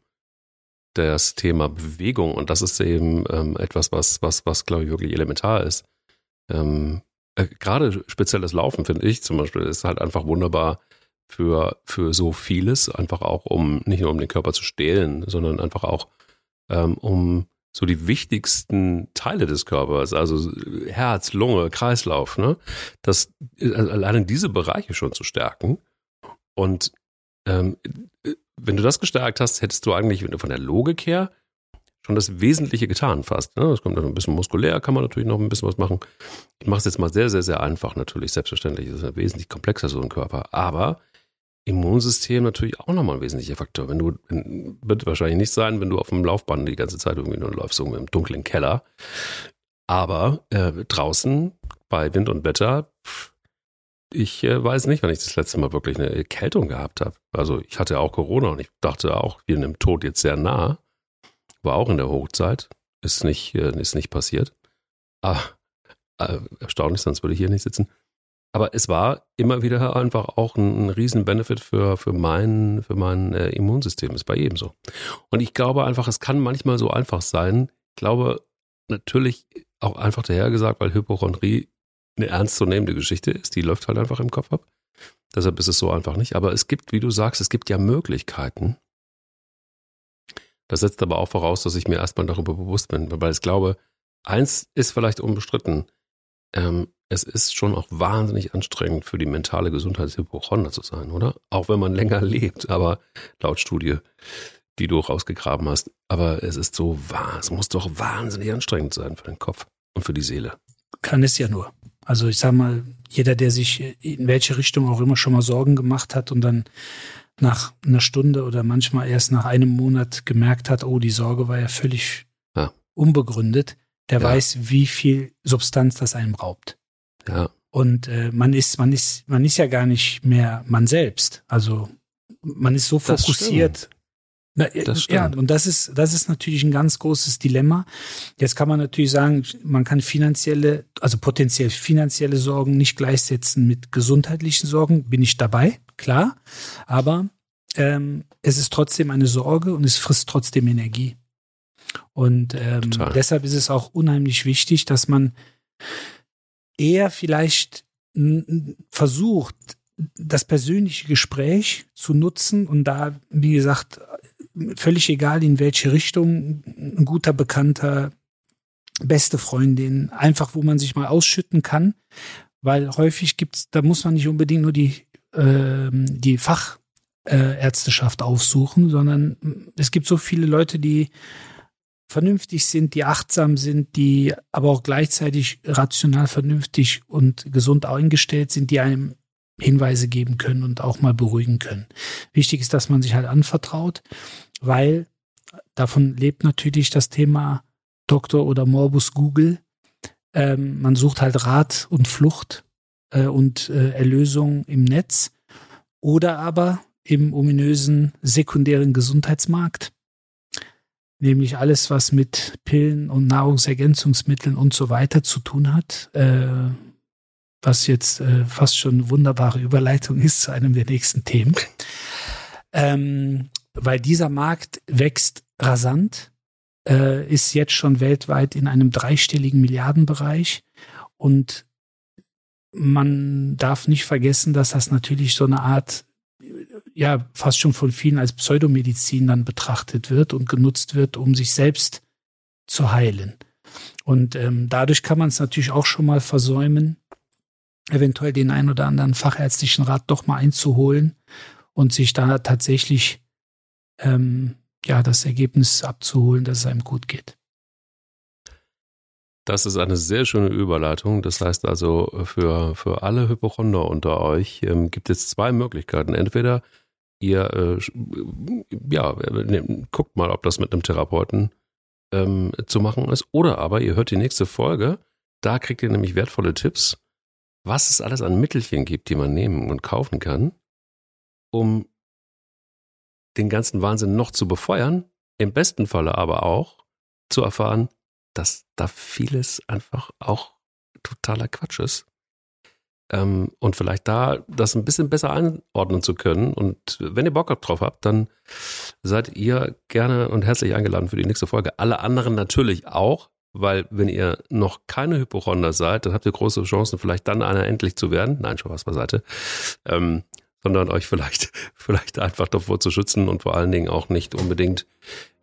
das Thema Bewegung, und das ist eben ähm, etwas, was, was, was glaube ich wirklich elementar ist. Ähm, äh, Gerade spezielles Laufen, finde ich zum Beispiel, ist halt einfach wunderbar für, für so vieles, einfach auch um, nicht nur um den Körper zu stehlen, sondern einfach auch ähm, um so die wichtigsten Teile des Körpers, also Herz, Lunge, Kreislauf, ne? Das also alleine diese Bereiche schon zu stärken. Und ähm, wenn du das gestärkt hast, hättest du eigentlich von der Logik her schon das Wesentliche getan fast. Ne? Das kommt dann ein bisschen muskulär, kann man natürlich noch ein bisschen was machen. Ich mache es jetzt mal sehr, sehr, sehr einfach natürlich. Selbstverständlich das ist es wesentlich komplexer so ein Körper. Aber Immunsystem natürlich auch nochmal ein wesentlicher Faktor. Wenn du, wird wahrscheinlich nicht sein, wenn du auf dem Laufband die ganze Zeit irgendwie nur läufst, so im dunklen Keller. Aber äh, draußen bei Wind und Wetter, ich äh, weiß nicht, wann ich das letzte Mal wirklich eine Erkältung gehabt habe. Also ich hatte auch Corona und ich dachte auch, wir sind dem Tod jetzt sehr nah. War auch in der Hochzeit. Ist nicht, äh, ist nicht passiert. Aber äh, erstaunlich, sonst würde ich hier nicht sitzen. Aber es war immer wieder einfach auch ein, ein riesen Benefit für, für mein, für mein äh, Immunsystem. Ist bei jedem so. Und ich glaube einfach, es kann manchmal so einfach sein. Ich glaube natürlich auch einfach dahergesagt, weil Hypochondrie eine ernstzunehmende Geschichte ist. Die läuft halt einfach im Kopf ab. Deshalb ist es so einfach nicht. Aber es gibt, wie du sagst, es gibt ja Möglichkeiten. Das setzt aber auch voraus, dass ich mir erstmal darüber bewusst bin, weil ich glaube, eins ist vielleicht unbestritten. Ähm, es ist schon auch wahnsinnig anstrengend für die mentale Gesundheit Hypochonder zu sein, oder? Auch wenn man länger lebt, aber laut Studie, die du rausgegraben hast. Aber es ist so wahr, es muss doch wahnsinnig anstrengend sein für den Kopf und für die Seele. Kann es ja nur. Also ich sag mal, jeder, der sich in welche Richtung auch immer schon mal Sorgen gemacht hat und dann nach einer Stunde oder manchmal erst nach einem Monat gemerkt hat, oh, die Sorge war ja völlig ja. unbegründet, der ja. weiß, wie viel Substanz das einem raubt. Ja. Und äh, man ist, man ist, man ist ja gar nicht mehr man selbst. Also man ist so das fokussiert. Na, das ja, und das ist, das ist natürlich ein ganz großes Dilemma. Jetzt kann man natürlich sagen, man kann finanzielle, also potenziell finanzielle Sorgen nicht gleichsetzen mit gesundheitlichen Sorgen. Bin ich dabei, klar. Aber ähm, es ist trotzdem eine Sorge und es frisst trotzdem Energie. Und ähm, deshalb ist es auch unheimlich wichtig, dass man eher vielleicht versucht, das persönliche Gespräch zu nutzen und da, wie gesagt, völlig egal in welche Richtung, ein guter Bekannter, beste Freundin, einfach wo man sich mal ausschütten kann, weil häufig gibt's, da muss man nicht unbedingt nur die, äh, die Fachärzteschaft aufsuchen, sondern es gibt so viele Leute, die vernünftig sind, die achtsam sind, die aber auch gleichzeitig rational vernünftig und gesund eingestellt sind, die einem Hinweise geben können und auch mal beruhigen können. Wichtig ist, dass man sich halt anvertraut, weil davon lebt natürlich das Thema Doktor oder Morbus Google. Ähm, man sucht halt Rat und Flucht äh, und äh, Erlösung im Netz oder aber im ominösen sekundären Gesundheitsmarkt, nämlich alles, was mit Pillen und Nahrungsergänzungsmitteln und so weiter zu tun hat, äh, was jetzt äh, fast schon eine wunderbare Überleitung ist zu einem der nächsten Themen. Ähm, weil dieser Markt wächst rasant, äh, ist jetzt schon weltweit in einem dreistelligen Milliardenbereich und man darf nicht vergessen, dass das natürlich so eine Art, ja, fast schon von vielen als Pseudomedizin dann betrachtet wird und genutzt wird, um sich selbst zu heilen. Und ähm, dadurch kann man es natürlich auch schon mal versäumen, eventuell den ein oder anderen fachärztlichen Rat doch mal einzuholen und sich da tatsächlich ähm, ja das Ergebnis abzuholen, dass es einem gut geht. Das ist eine sehr schöne Überleitung. Das heißt also, für, für alle Hypochonder unter euch ähm, gibt es zwei Möglichkeiten. Entweder ihr äh, ja, ne, guckt mal, ob das mit einem Therapeuten ähm, zu machen ist, oder aber ihr hört die nächste Folge. Da kriegt ihr nämlich wertvolle Tipps, was es alles an Mittelchen gibt, die man nehmen und kaufen kann, um den ganzen Wahnsinn noch zu befeuern, im besten Falle aber auch zu erfahren, dass da vieles einfach auch totaler Quatsch ist. Ähm, und vielleicht da das ein bisschen besser einordnen zu können. Und wenn ihr Bock drauf habt, dann seid ihr gerne und herzlich eingeladen für die nächste Folge. Alle anderen natürlich auch, weil wenn ihr noch keine Hypochonder seid, dann habt ihr große Chancen, vielleicht dann einer endlich zu werden. Nein, schon was beiseite. Ähm, sondern euch vielleicht, vielleicht einfach davor zu schützen und vor allen Dingen auch nicht unbedingt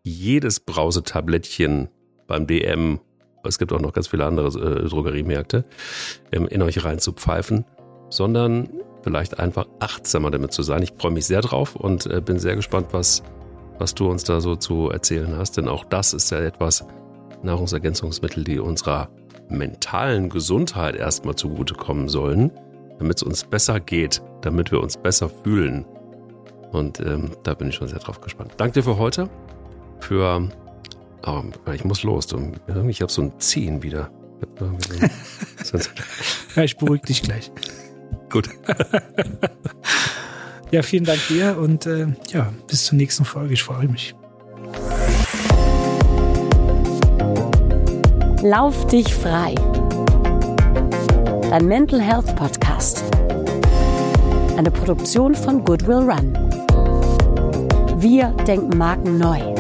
jedes Brausetablettchen beim DM, es gibt auch noch ganz viele andere äh, Drogeriemärkte, ähm, in euch rein zu pfeifen, sondern vielleicht einfach achtsamer damit zu sein. Ich freue mich sehr drauf und äh, bin sehr gespannt, was, was du uns da so zu erzählen hast, denn auch das ist ja etwas Nahrungsergänzungsmittel, die unserer mentalen Gesundheit erstmal zugutekommen sollen, damit es uns besser geht, damit wir uns besser fühlen. Und ähm, da bin ich schon sehr drauf gespannt. Danke dir für heute, für Oh, ich muss los. Ich habe so ein Ziehen wieder. ja, ich beruhige dich gleich. Gut. ja, vielen Dank dir und äh, ja, bis zur nächsten Folge. Ich freue mich. Lauf dich frei. Dein Mental Health Podcast. Eine Produktion von Goodwill Run. Wir denken Marken neu.